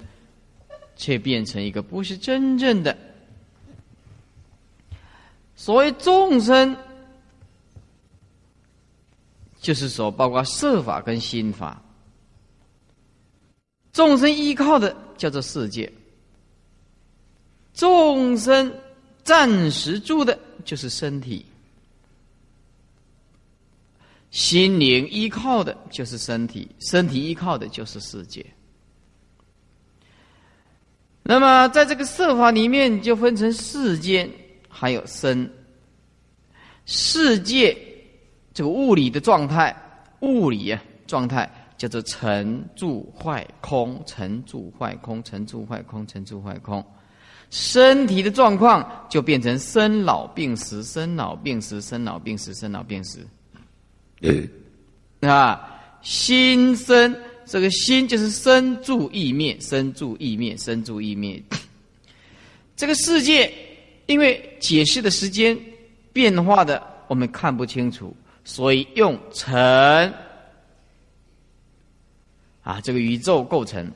却变成一个不是真正的所谓众生，就是说，包括色法跟心法，众生依靠的叫做世界，众生暂时住的就是身体，心灵依靠的就是身体，身体依靠的就是世界。那么，在这个色法里面，就分成世间还有身。世界这个物理的状态，物理啊状态叫做成住坏空，成住坏空，成住坏空，成住坏空。身体的状况就变成生老病死，生老病死，生老病死，生老病死。啊，心生。这个心就是生住意灭，生住意灭，生住意灭。这个世界因为解释的时间变化的，我们看不清楚，所以用成啊，这个宇宙构成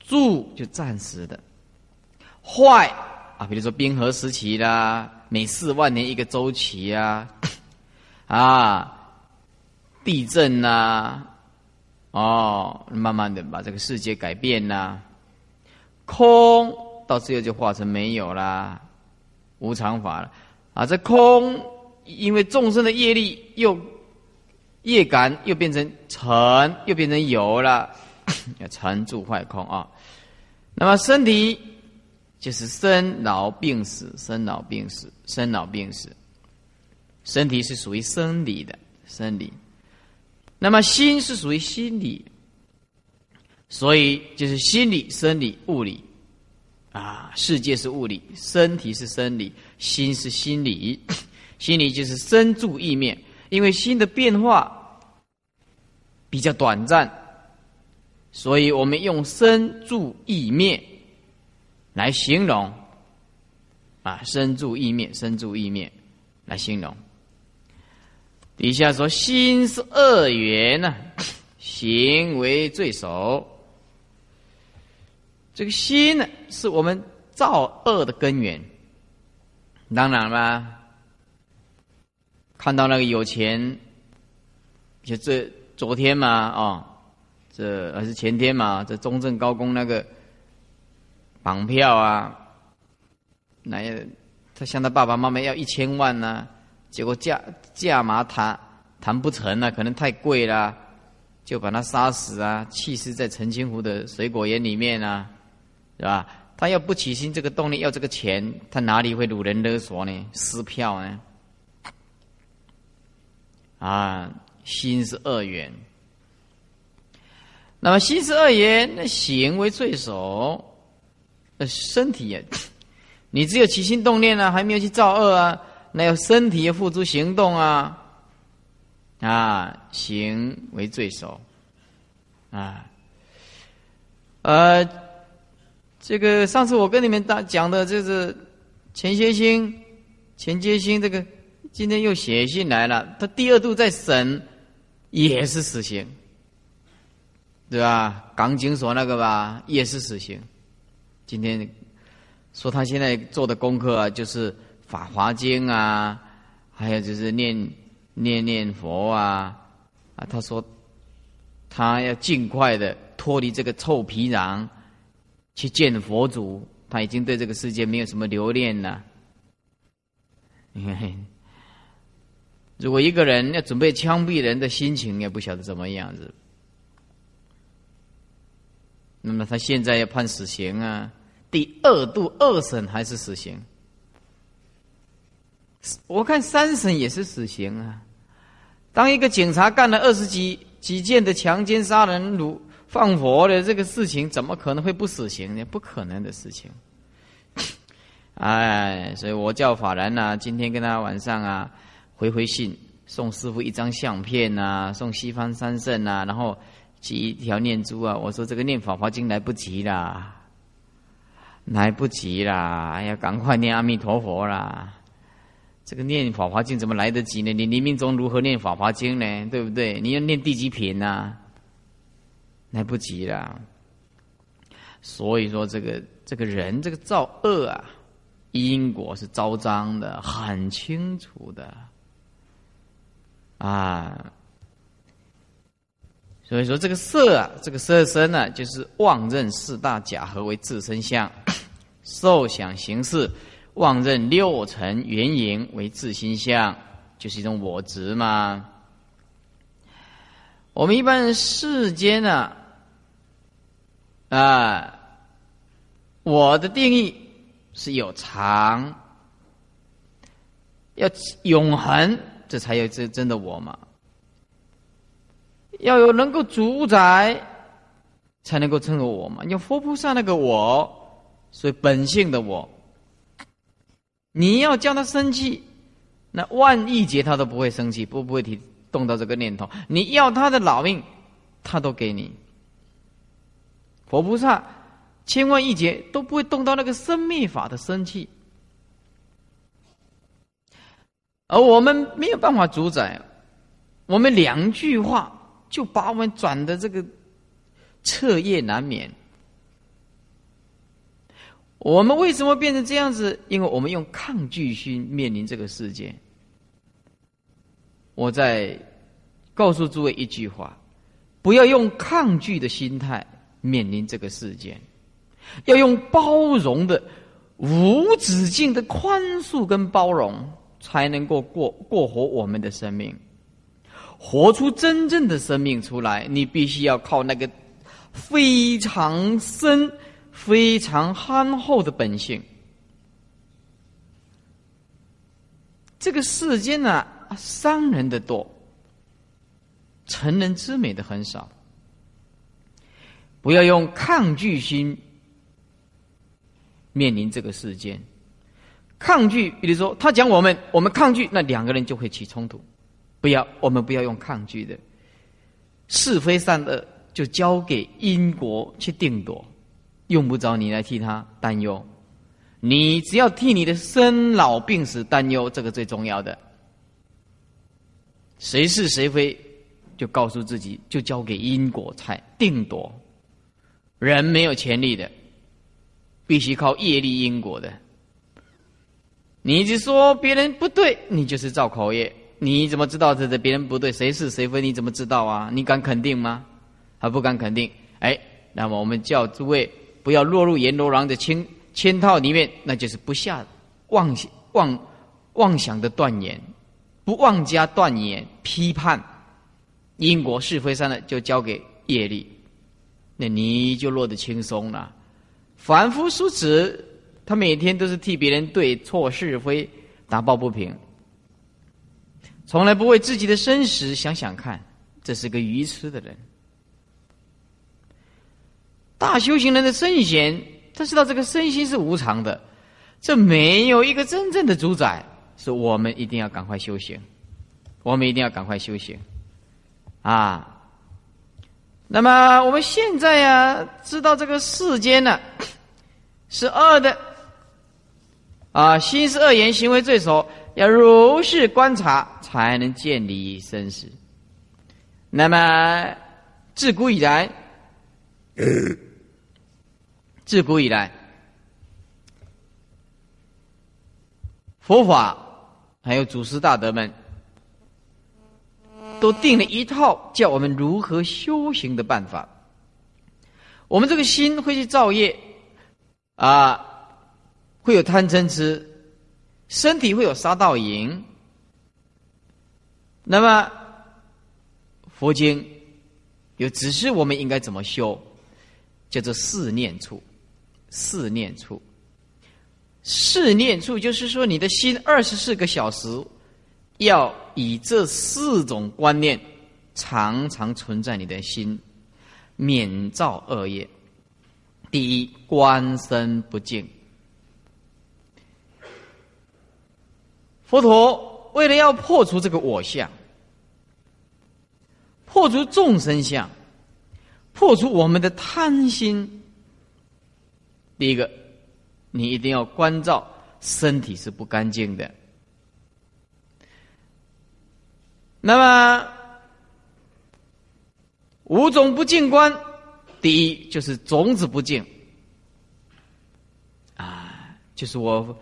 住就暂时的坏啊，比如说冰河时期啦，每四万年一个周期啊，啊，地震呐。哦，慢慢的把这个世界改变啦，空到最后就化成没有啦，无常法了啊！这空因为众生的业力又业感又变成尘，又变成油了，要尘住坏空啊。那么身体就是生老病死，生老病死，生老病死，身体是属于生理的生理。那么心是属于心理，所以就是心理、生理、物理，啊，世界是物理，身体是生理，心是心理，心理就是生住意灭。因为心的变化比较短暂，所以我们用生住意灭来形容，啊，生住意灭，生住意灭来形容。底下说：“心是恶缘呐，行为最首。这个心呢，是我们造恶的根源。当然啦，看到那个有钱，就这昨天嘛，啊，这还是前天嘛，这中正高工那个绑票啊，那他向他爸爸妈妈要一千万呢，结果价价码谈谈不成了，可能太贵了，就把他杀死啊，弃尸在澄清湖的水果园里面啊，是吧？他要不起心这个动力要这个钱，他哪里会掳人勒索呢？撕票呢？啊，心是恶缘。那么心是恶缘，那行为最首，那身体也，你只有起心动念啊，还没有去造恶啊，那要身体要付诸行动啊。啊，行为最首，啊，呃，这个上次我跟你们大讲的，就是前些星、前阶星这个。今天又写信来了，他第二度再审，也是死刑，对吧？港警所那个吧，也是死刑。今天说他现在做的功课啊，就是《法华经》啊，还有就是念念念佛啊啊。他说他要尽快的脱离这个臭皮囊，去见佛祖。他已经对这个世界没有什么留恋了。你看。如果一个人要准备枪毙人的心情也不晓得怎么样子，那么他现在要判死刑啊，第二度二审还是死刑？我看三审也是死刑啊。当一个警察干了二十几几件的强奸、杀人、掳放火的这个事情，怎么可能会不死刑呢？不可能的事情。哎，所以我叫法兰呐，今天跟他晚上啊。回回信，送师傅一张相片呐，送西方三圣呐，然后寄一条念珠啊。我说这个念《法华经》来不及啦，来不及啦！哎呀，赶快念阿弥陀佛啦！这个念《法华经》怎么来得及呢？你临命中如何念《法华经》呢？对不对？你要念第几品呐？来不及了。所以说，这个这个人这个造恶啊，因果是昭彰的，很清楚的。啊，所以说这个色啊，这个色身呢，就是妄认四大假合为自身相，受想行识，妄认六尘缘影为自心相，就是一种我执嘛。我们一般世间呢，啊，我的定义是有常，要永恒。这才有真真的我嘛？要有能够主宰，才能够称为我嘛。有佛菩萨那个我，所以本性的我，你要叫他生气，那万亿劫他都不会生气，不不会提动到这个念头。你要他的老命，他都给你。佛菩萨千万亿劫都不会动到那个生灭法的生气。而我们没有办法主宰，我们两句话就把我们转的这个彻夜难眠。我们为什么变成这样子？因为我们用抗拒心面临这个世界。我再告诉诸位一句话：不要用抗拒的心态面临这个世界，要用包容的、无止境的宽恕跟包容。才能够过过活我们的生命，活出真正的生命出来。你必须要靠那个非常深、非常憨厚的本性。这个世间呢，伤人的多，成人之美的很少。不要用抗拒心面临这个世间。抗拒，比如说他讲我们，我们抗拒，那两个人就会起冲突。不要，我们不要用抗拒的，是非善恶就交给因果去定夺，用不着你来替他担忧。你只要替你的生老病死担忧，这个最重要的。谁是谁非，就告诉自己，就交给因果才定夺。人没有权利的，必须靠业力因果的。你一直说别人不对，你就是造口业。你怎么知道这这别人不对？谁是谁非？你怎么知道啊？你敢肯定吗？还不敢肯定。哎，那么我们叫诸位不要落入阎罗王的圈圈套里面，那就是不下妄妄妄想的断言，不妄加断言批判因果是非善的，就交给业力，那你就落得轻松了。凡夫俗子，他每天都是替别人对错是非打抱不平，从来不为自己的生死想想看，这是个愚痴的人。大修行人的圣贤，他知道这个身心是无常的，这没有一个真正的主宰，是我们一定要赶快修行，我们一定要赶快修行，啊。那么我们现在呀，知道这个世间呢是恶的，啊，心是恶言，行为罪首，要如是观察，才能建立生死。那么自古以来。自古以来，佛法还有祖师大德们，都定了一套教我们如何修行的办法。我们这个心会去造业，啊，会有贪嗔痴，身体会有杀盗淫。那么佛经有指示我们应该怎么修，叫做四念处。四念处，四念处就是说，你的心二十四个小时要以这四种观念常常存在你的心，免造恶业。第一，观身不净。佛陀为了要破除这个我相，破除众生相，破除我们的贪心。第一个，你一定要关照身体是不干净的。那么五种不净观，第一就是种子不净，啊，就是我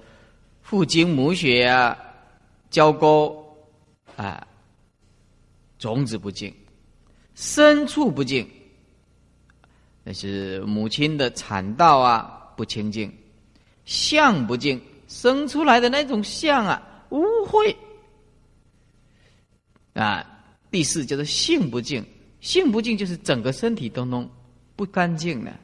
父精母血啊，交沟啊，种子不净，牲畜不净，那是母亲的产道啊。不清净，相不净，生出来的那种相啊，污秽啊。第四叫做性不净，性不净就是整个身体都弄不干净了。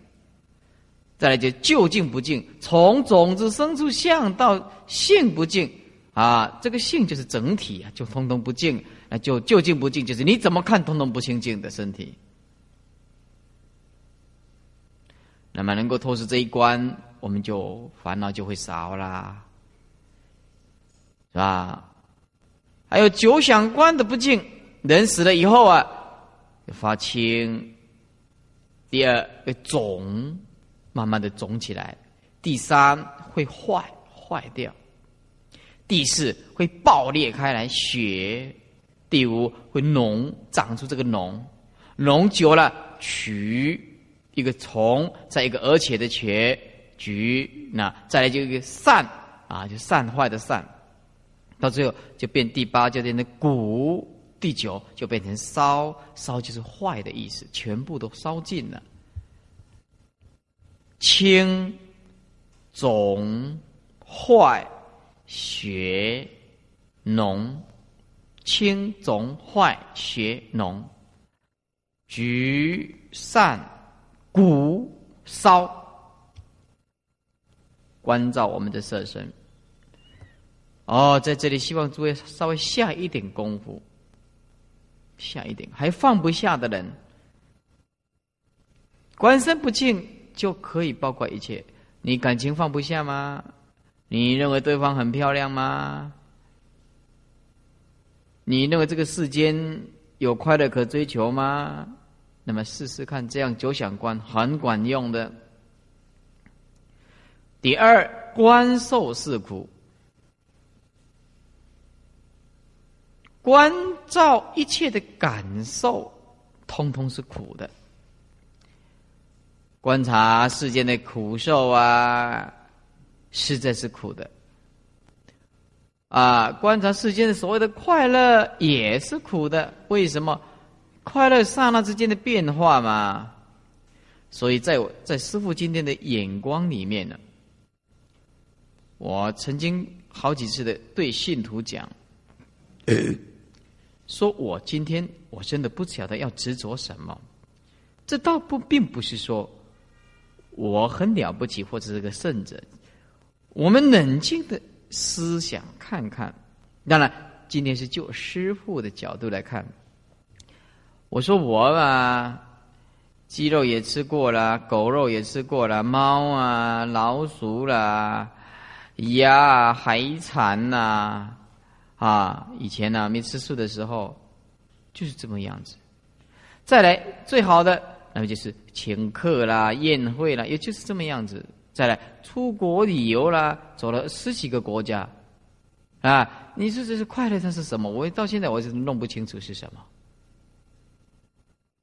再来就就近不净，从种子生出相到性不净啊，这个性就是整体啊，就通通不净，那就究竟不净，就是你怎么看通通不清净的身体。那么能够透视这一关，我们就烦恼就会少啦，是吧？还有九想观的不净，人死了以后啊，发青。第二会肿，慢慢的肿起来。第三会坏，坏掉。第四会爆裂开来血。第五会脓，长出这个脓，脓久了渠。一个虫，再一个而且的且，菊，那再来就一个散啊，就散坏的散，到最后就变第八，就变成骨；第九就变成烧，烧就是坏的意思，全部都烧尽了。青、肿、坏、血、脓，青、肿、坏、血、脓，菊、散。骨烧，关照我们的色身。哦，在这里希望诸位稍微下一点功夫，下一点还放不下的人，观身不净就可以包括一切。你感情放不下吗？你认为对方很漂亮吗？你认为这个世间有快乐可追求吗？那么试试看，这样九想观很管用的。第二，观受是苦，观照一切的感受，通通是苦的。观察世间的苦受啊，实在是苦的。啊，观察世间的所谓的快乐也是苦的，为什么？快乐刹那之间的变化嘛，所以在我在师父今天的眼光里面呢，我曾经好几次的对信徒讲，说我今天我真的不晓得要执着什么，这倒不并不是说我很了不起或者是个圣者，我们冷静的思想看看，当然今天是就师父的角度来看，我说我啊。鸡肉也吃过了，狗肉也吃过了，猫啊、老鼠啦、鸭、海产呐，啊，以前呢没吃素的时候，就是这么样子。再来最好的，那么就是请客啦、宴会啦，也就是这么样子。再来出国旅游啦，走了十几个国家，啊，你说这是快乐，它是什么？我到现在我是弄不清楚是什么。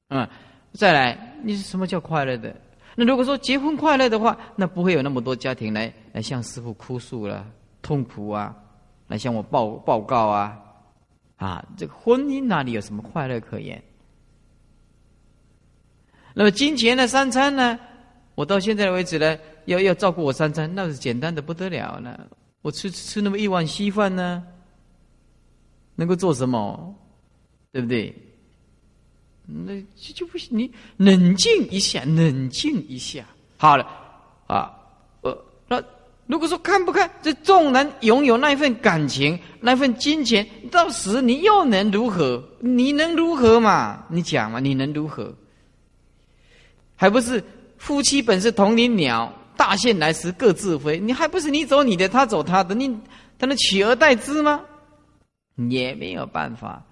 嗯。再来，你是什么叫快乐的？那如果说结婚快乐的话，那不会有那么多家庭来来向师傅哭诉了，痛苦啊，来向我报报告啊，啊，这个婚姻哪里有什么快乐可言？那么金钱的三餐呢？我到现在为止呢，要要照顾我三餐，那是简单的不得了了。我吃吃那么一碗稀饭呢，能够做什么？对不对？那这就不行，你冷静一下，冷静一下。好了，啊，呃，那如果说看不看，这纵然拥有那一份感情，那份金钱，到时你又能如何？你能如何嘛？你讲嘛？你能如何？还不是夫妻本是同林鸟，大限来时各自飞。你还不是你走你的，他走他的，你他能取而代之吗？也没有办法。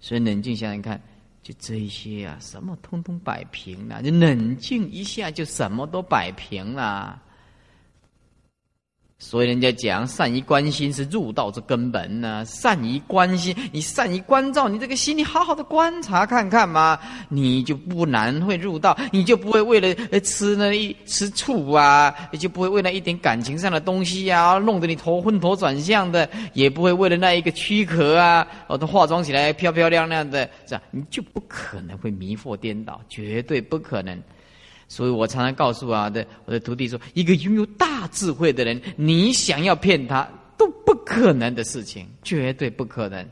所以冷静想想看。就这些啊，什么通通摆平了，就冷静一下，就什么都摆平了。所以人家讲善于关心是入道之根本呢。善于关心，你善于关照，你这个心，你好好的观察看看嘛，你就不难会入道，你就不会为了吃那一吃醋啊，也就不会为了一点感情上的东西呀，弄得你头昏头转向的，也不会为了那一个躯壳啊，哦，都化妆起来漂漂亮亮的，是吧？你就不可能会迷惑颠倒，绝对不可能。所以我常常告诉啊的我的徒弟说，一个拥有大智慧的人，你想要骗他都不可能的事情，绝对不可能。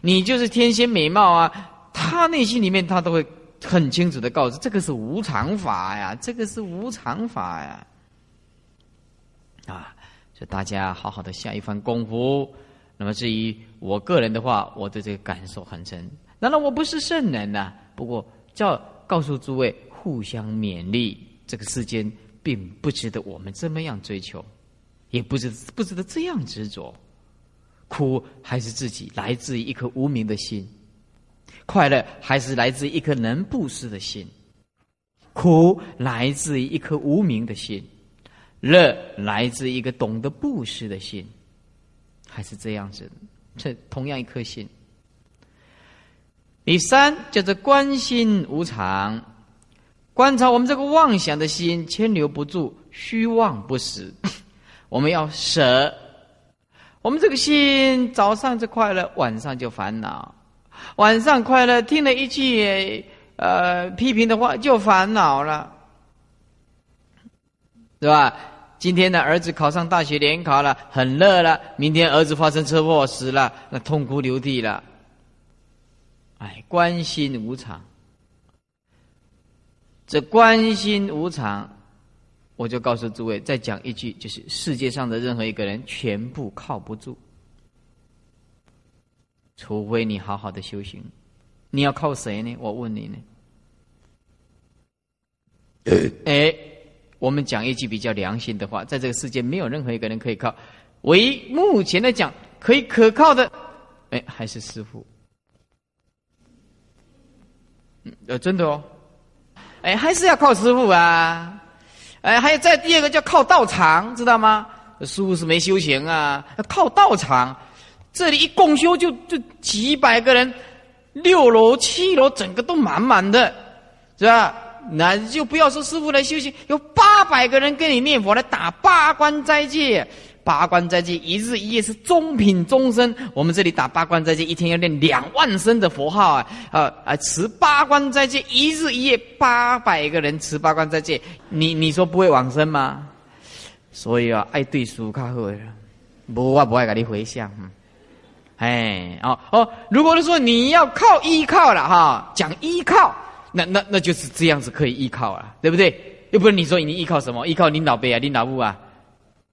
你就是天仙美貌啊，他内心里面他都会很清楚的告诉，这个是无常法呀，这个是无常法呀。啊，所以大家好好的下一番功夫。那么至于我个人的话，我对这个感受很深。难道我不是圣人呐？不过叫。告诉诸位，互相勉励。这个世间并不值得我们这么样追求，也不值不值得这样执着。苦还是自己来自于一颗无名的心，快乐还是来自一颗能布施的心。苦来自于一颗无名的心，乐来自一个懂得布施的心，还是这样子。这同样一颗心。第三叫做观心无常，观察我们这个妄想的心，牵留不住，虚妄不实。我们要舍，我们这个心早上就快乐，晚上就烦恼；晚上快乐，听了一句呃批评的话就烦恼了，是吧？今天的儿子考上大学联考了，很乐了；明天儿子发生车祸死了，那痛哭流涕了。哎，关心无常，这关心无常，我就告诉诸位，再讲一句，就是世界上的任何一个人，全部靠不住，除非你好好的修行。你要靠谁呢？我问你呢？哎，我们讲一句比较良心的话，在这个世界，没有任何一个人可以靠，唯一目前来讲可以可靠的，哎，还是师傅。呃，真的哦，哎，还是要靠师傅啊，哎，还有再第二个叫靠道场，知道吗？师傅是没修行啊，靠道场，这里一共修就就几百个人，六楼七楼整个都满满的，是吧？那就不要说师傅来修行，有八百个人跟你念佛来打八关斋戒，八关斋戒一日一夜是中品终身。我们这里打八关斋戒，一天要念两万声的佛号啊！啊啊，持八关斋戒一日一夜，八百个人持八关斋戒，你你说不会往生吗？所以啊，爱对书较好，不我不爱给你回向。哎，哦哦，如果是说你要靠依靠了哈，讲依靠，那那那就是这样子可以依靠了，对不对？又不是你说你依靠什么？依靠领导辈啊，领导部啊，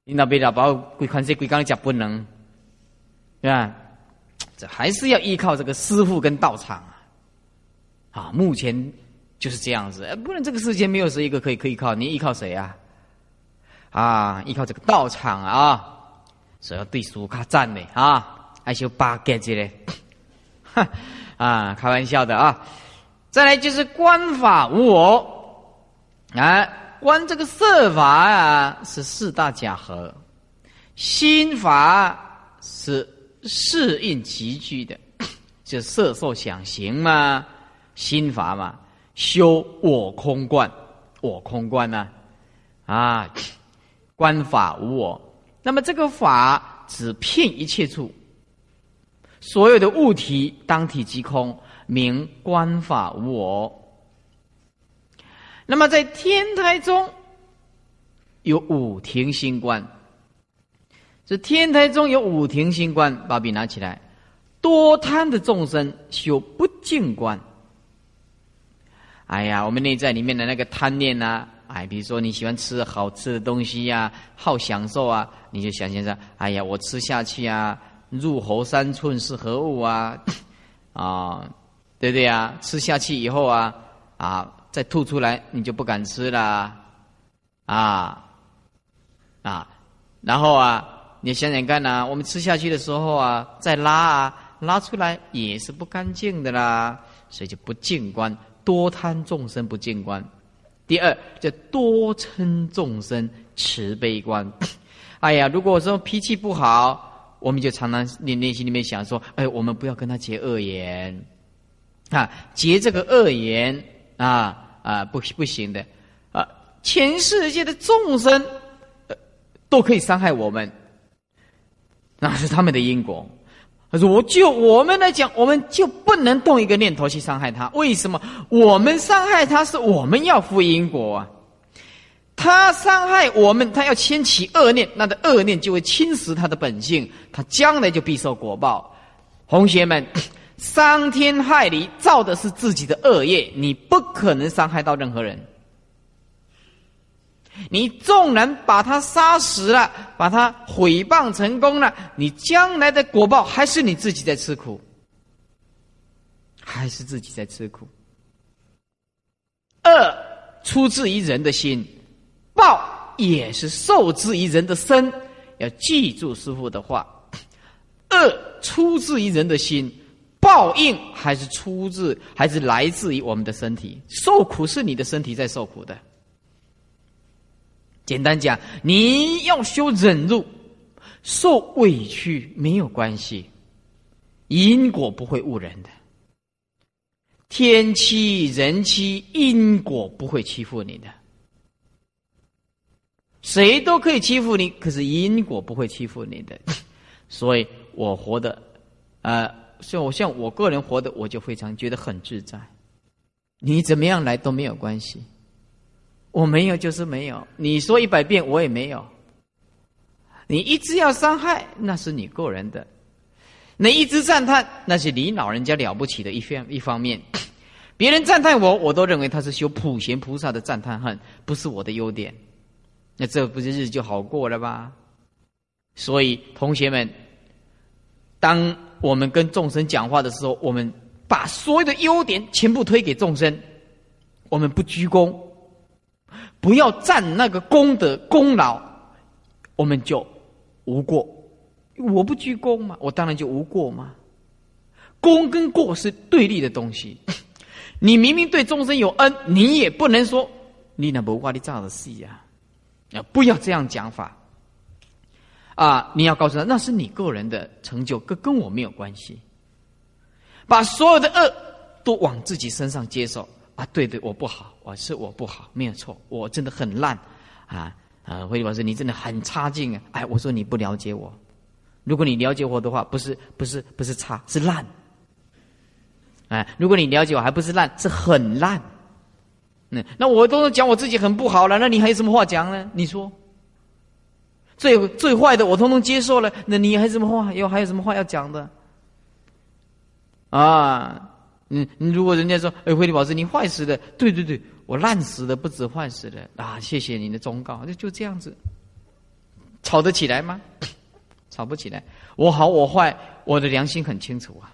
领导辈老包归看谁归刚讲不能，对吧？这还是要依靠这个师傅跟道场啊。啊，目前就是这样子，不然这个世界没有谁一个可以可以靠，你依靠谁啊？啊，依靠这个道场啊，所以要对书卡赞的啊，还修八戒子嘞，哈 啊，开玩笑的啊。再来就是观法无我，啊，观这个色法啊是四大假合，心法是适应集聚的，就色受想行嘛，心法嘛，修我空观，我空观呐，啊，观法无我，那么这个法只骗一切处，所有的物体当体即空。名观法无我。那么在天台中有五庭心观，这天台中有五庭心观，把笔拿起来。多贪的众生修不净观。哎呀，我们内在里面的那个贪念呐，哎，比如说你喜欢吃好吃的东西呀，好享受啊，你就想象着，哎呀，我吃下去啊，入喉三寸是何物啊？啊。对不对呀？吃下去以后啊，啊，再吐出来，你就不敢吃了，啊，啊，然后啊，你想想看呐，我们吃下去的时候啊，再拉啊，拉出来也是不干净的啦，所以就不净观，多贪众生不净观。第二叫多嗔众生慈悲观。哎呀，如果说脾气不好，我们就常常你内心里面想说，哎，我们不要跟他结恶缘。啊，结这个恶缘啊啊，不不行的啊！全世界的众生呃都可以伤害我们，那是他们的因果。他说：“我就我们来讲，我们就不能动一个念头去伤害他。为什么？我们伤害他是我们要负因果啊！他伤害我们，他要牵起恶念，那的恶念就会侵蚀他的本性，他将来就必受果报。同学们。”伤天害理，造的是自己的恶业，你不可能伤害到任何人。你纵然把他杀死了，把他毁谤成功了，你将来的果报还是你自己在吃苦，还是自己在吃苦。恶出自于人的心，报也是受之于人的身。要记住师傅的话，恶出自于人的心。报应还是出自，还是来自于我们的身体？受苦是你的身体在受苦的。简单讲，你要修忍辱，受委屈没有关系，因果不会误人的。天欺人欺，因果不会欺负你的。谁都可以欺负你，可是因果不会欺负你的。所以我活的，呃。像我像我个人活的，我就非常觉得很自在。你怎么样来都没有关系，我没有就是没有。你说一百遍我也没有。你一直要伤害，那是你个人的；你一直赞叹，那是你老人家了不起的一方一方面。别人赞叹我，我都认为他是修普贤菩萨的赞叹恨，不是我的优点。那这不是日子就好过了吧？所以同学们，当。我们跟众生讲话的时候，我们把所有的优点全部推给众生，我们不鞠躬，不要占那个功德功劳，我们就无过。我不鞠躬嘛，我当然就无过嘛。功跟过是对立的东西，你明明对众生有恩，你也不能说你那不挂的炸的事呀，啊，不要这样讲法。啊！你要告诉他，那是你个人的成就，跟跟我没有关系。把所有的恶都往自己身上接受啊！对对，我不好，我是我不好，没有错，我真的很烂啊啊，慧律法师，你真的很差劲啊！哎，我说你不了解我，如果你了解我的话，不是不是不是差，是烂。哎，如果你了解我，还不是烂，是很烂。那那我都讲我自己很不好了，那你还有什么话讲呢？你说，最最坏的我通通接受了，那你还什么话？有还有什么话要讲的？啊，嗯，如果人家说，哎，慧律法师，你坏死的，对对对。我烂死的不止坏死的啊！谢谢你的忠告，就就这样子，吵得起来吗？吵不起来。我好我坏，我的良心很清楚啊，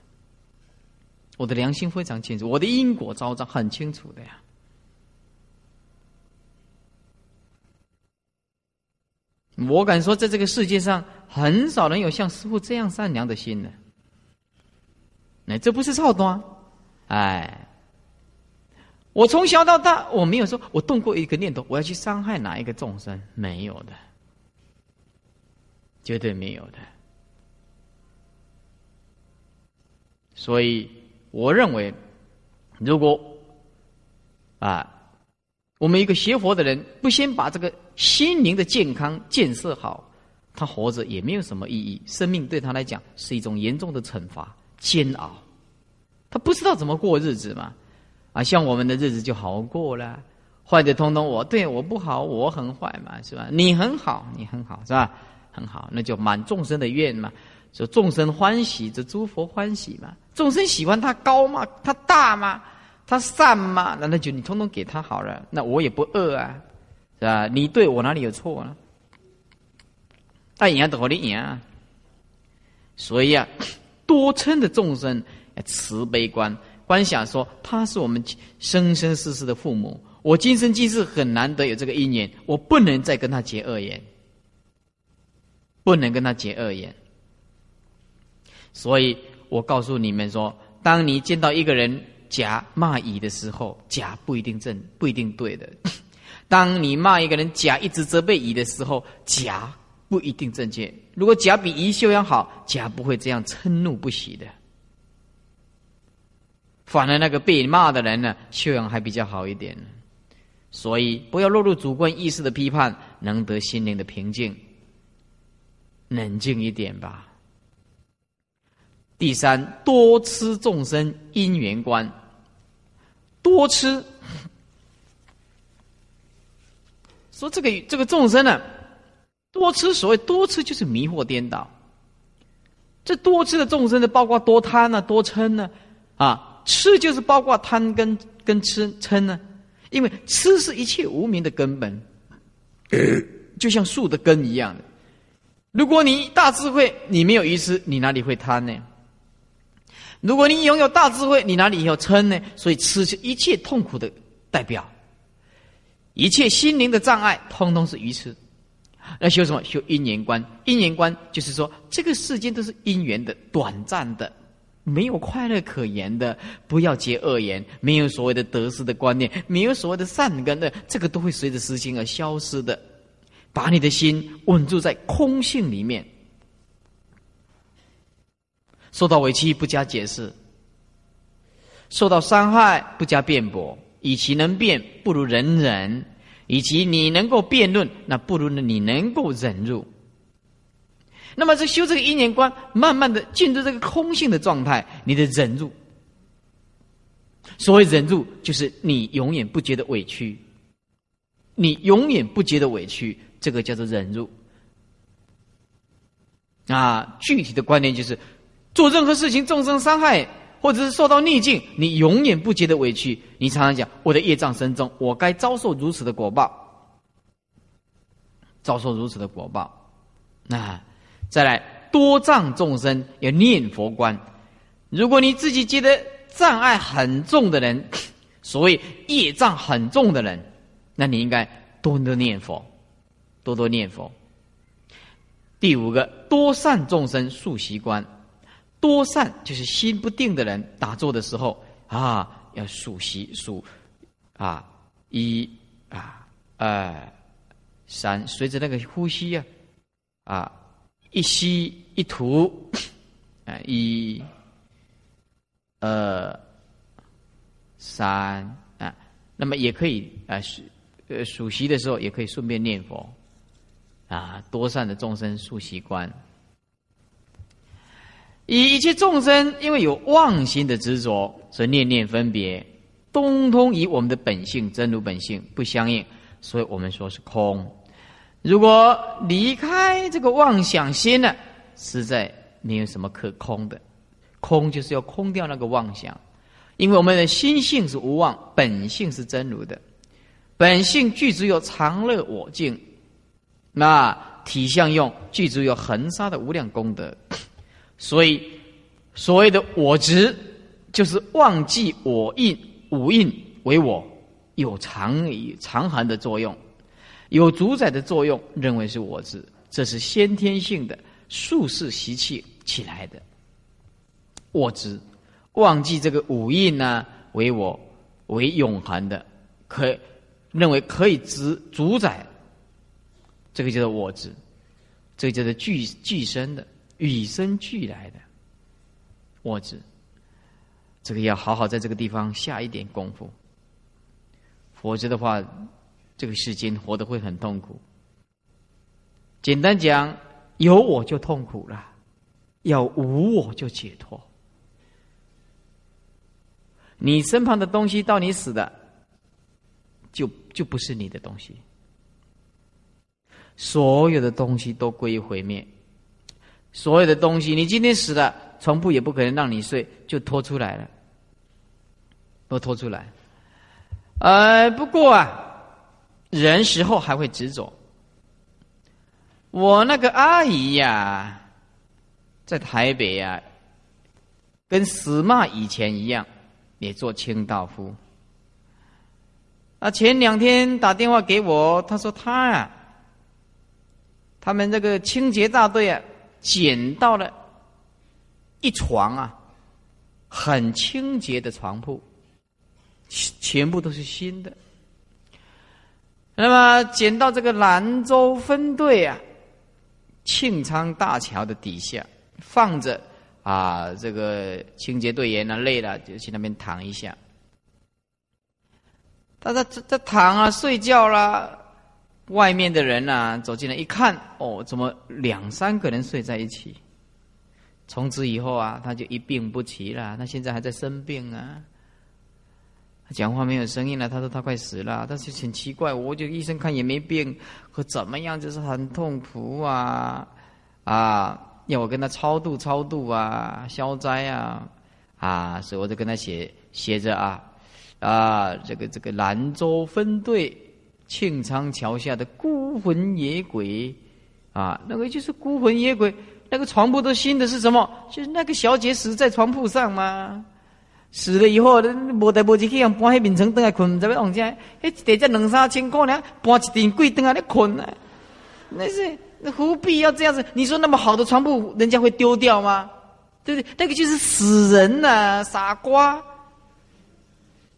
我的良心非常清楚，我的因果招彰很清楚的呀。我敢说，在这个世界上，很少人有像师傅这样善良的心的。那这不是操端，哎。我从小到大，我没有说我动过一个念头，我要去伤害哪一个众生，没有的，绝对没有的。所以，我认为，如果啊，我们一个学佛的人不先把这个心灵的健康建设好，他活着也没有什么意义。生命对他来讲是一种严重的惩罚、煎熬，他不知道怎么过日子嘛。啊，像我们的日子就好过了，坏的通通我对我不好，我很坏嘛，是吧？你很好，你很好，是吧？很好，那就满众生的愿嘛，说众生欢喜，这诸佛欢喜嘛。众生喜欢他高嘛，他大嘛，他善嘛，那那就你通通给他好了，那我也不饿啊，是吧？你对我哪里有错呢？爱赢的和你赢，所以啊，多称的众生慈悲观。观想说，他是我们生生世世的父母，我今生今世很难得有这个因缘，我不能再跟他结恶缘，不能跟他结恶缘。所以我告诉你们说，当你见到一个人甲骂乙的时候，甲不一定正，不一定对的；当你骂一个人甲一直责备乙的时候，甲不一定正确。如果甲比乙修养好，甲不会这样嗔怒不喜的。反而那个被骂的人呢，修养还比较好一点，所以不要落入主观意识的批判，能得心灵的平静，冷静一点吧。第三，多吃众生因缘观，多吃，说这个这个众生呢，多吃，所谓多吃就是迷惑颠倒。这多吃的众生呢，包括多贪呢，多嗔呢，啊。吃就是包括贪跟跟吃嗔呢，因为吃是一切无名的根本，就像树的根一样的。如果你大智慧，你没有愚痴，你哪里会贪呢？如果你拥有大智慧，你哪里有嗔呢？所以吃是一切痛苦的代表，一切心灵的障碍，通通是愚痴。那修什么？修因缘观。因缘观就是说，这个世间都是因缘的，短暂的。没有快乐可言的，不要结恶言；没有所谓的得失的观念，没有所谓的善根的，这个都会随着时间而消失的。把你的心稳住在空性里面，受到委屈不加解释，受到伤害不加辩驳。以其能辩，不如人忍；以其你能够辩论，那不如你能够忍入。那么，这修这个一年观，慢慢的进入这个空性的状态，你的忍住。所谓忍住，就是你永远不觉得委屈，你永远不觉得委屈，这个叫做忍住。啊，具体的观念就是，做任何事情，众生伤害或者是受到逆境，你永远不觉得委屈。你常常讲，我的业障深重，我该遭受如此的果报，遭受如此的果报，那。再来，多障众生要念佛观。如果你自己觉得障碍很重的人，所谓业障很重的人，那你应该多多念佛，多多念佛。第五个，多善众生速习观。多善就是心不定的人，打坐的时候啊，要数息数啊，一啊二三，随着那个呼吸呀啊。一吸一吐，啊，一、二、三啊，那么也可以啊，数呃数息的时候也可以顺便念佛，啊，多善的众生数习观。以一切众生，因为有妄心的执着，所以念念分别，通通与我们的本性真如本性不相应，所以我们说是空。如果离开这个妄想心呢，实在没有什么可空的。空就是要空掉那个妄想，因为我们的心性是无妄，本性是真如的，本性具足有常乐我净，那体相用具足有恒沙的无量功德。所以，所谓的我执，就是忘记我印五印为我，有常常含的作用，有主宰的作用，认为是我执，这是先天性的术士习气起来的。我执，忘记这个五印呢为我，为永恒的，可认为可以执主宰，这个叫做我执，这个叫做具具身的。与生俱来的我执，这个要好好在这个地方下一点功夫，否则的话，这个世间活得会很痛苦。简单讲，有我就痛苦了，要无我就解脱。你身旁的东西到你死的，就就不是你的东西，所有的东西都归于毁灭。所有的东西，你今天死了，床铺也不可能让你睡，就拖出来了，都拖出来。呃，不过啊，人死后还会执着。我那个阿姨呀，在台北呀，跟死骂以前一样，也做清道夫。啊，前两天打电话给我，他说他啊，他们这个清洁大队啊。捡到了一床啊，很清洁的床铺，全部都是新的。那么捡到这个兰州分队啊，庆昌大桥的底下放着啊，这个清洁队员呢累了就去那边躺一下。他在这这躺啊睡觉啦。外面的人呐，走进来一看，哦，怎么两三个人睡在一起？从此以后啊，他就一病不起了。他现在还在生病啊，讲话没有声音了。他说他快死了，但是很奇怪，我就医生看也没病，可怎么样就是很痛苦啊啊！要我跟他超度超度啊，消灾啊啊！所以我就跟他写写着啊啊，这个这个兰州分队。庆昌桥下的孤魂野鬼，啊，那个就是孤魂野鬼。那个床铺都新的是什么？就是那个小姐死在床铺上吗？死了以后，无代无志去让搬去眠床灯来困，在要往家，迄一只两三千块呢，搬一顶柜灯来困啊。那是那何必要这样子？你说那么好的床铺，人家会丢掉吗？对不对？那个就是死人呐，傻瓜。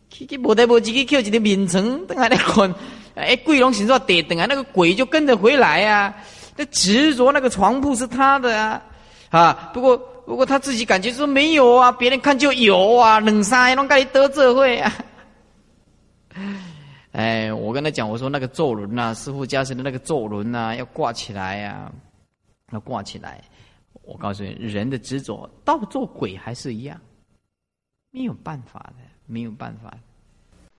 去去无代无志去捡一个眠床灯来困。哎，贵龙行说得等啊，那个鬼就跟着回来呀。那执着那个床铺是他的啊，啊。不过不过他自己感觉说没有啊，别人看就有啊，冷三弄该得这会啊。哎，我跟他讲，我说那个咒轮呐，师傅家是的那个咒轮呐，要挂起来呀，要挂起来。我告诉你，人的执着到做鬼还是一样，没有办法的，没有办法。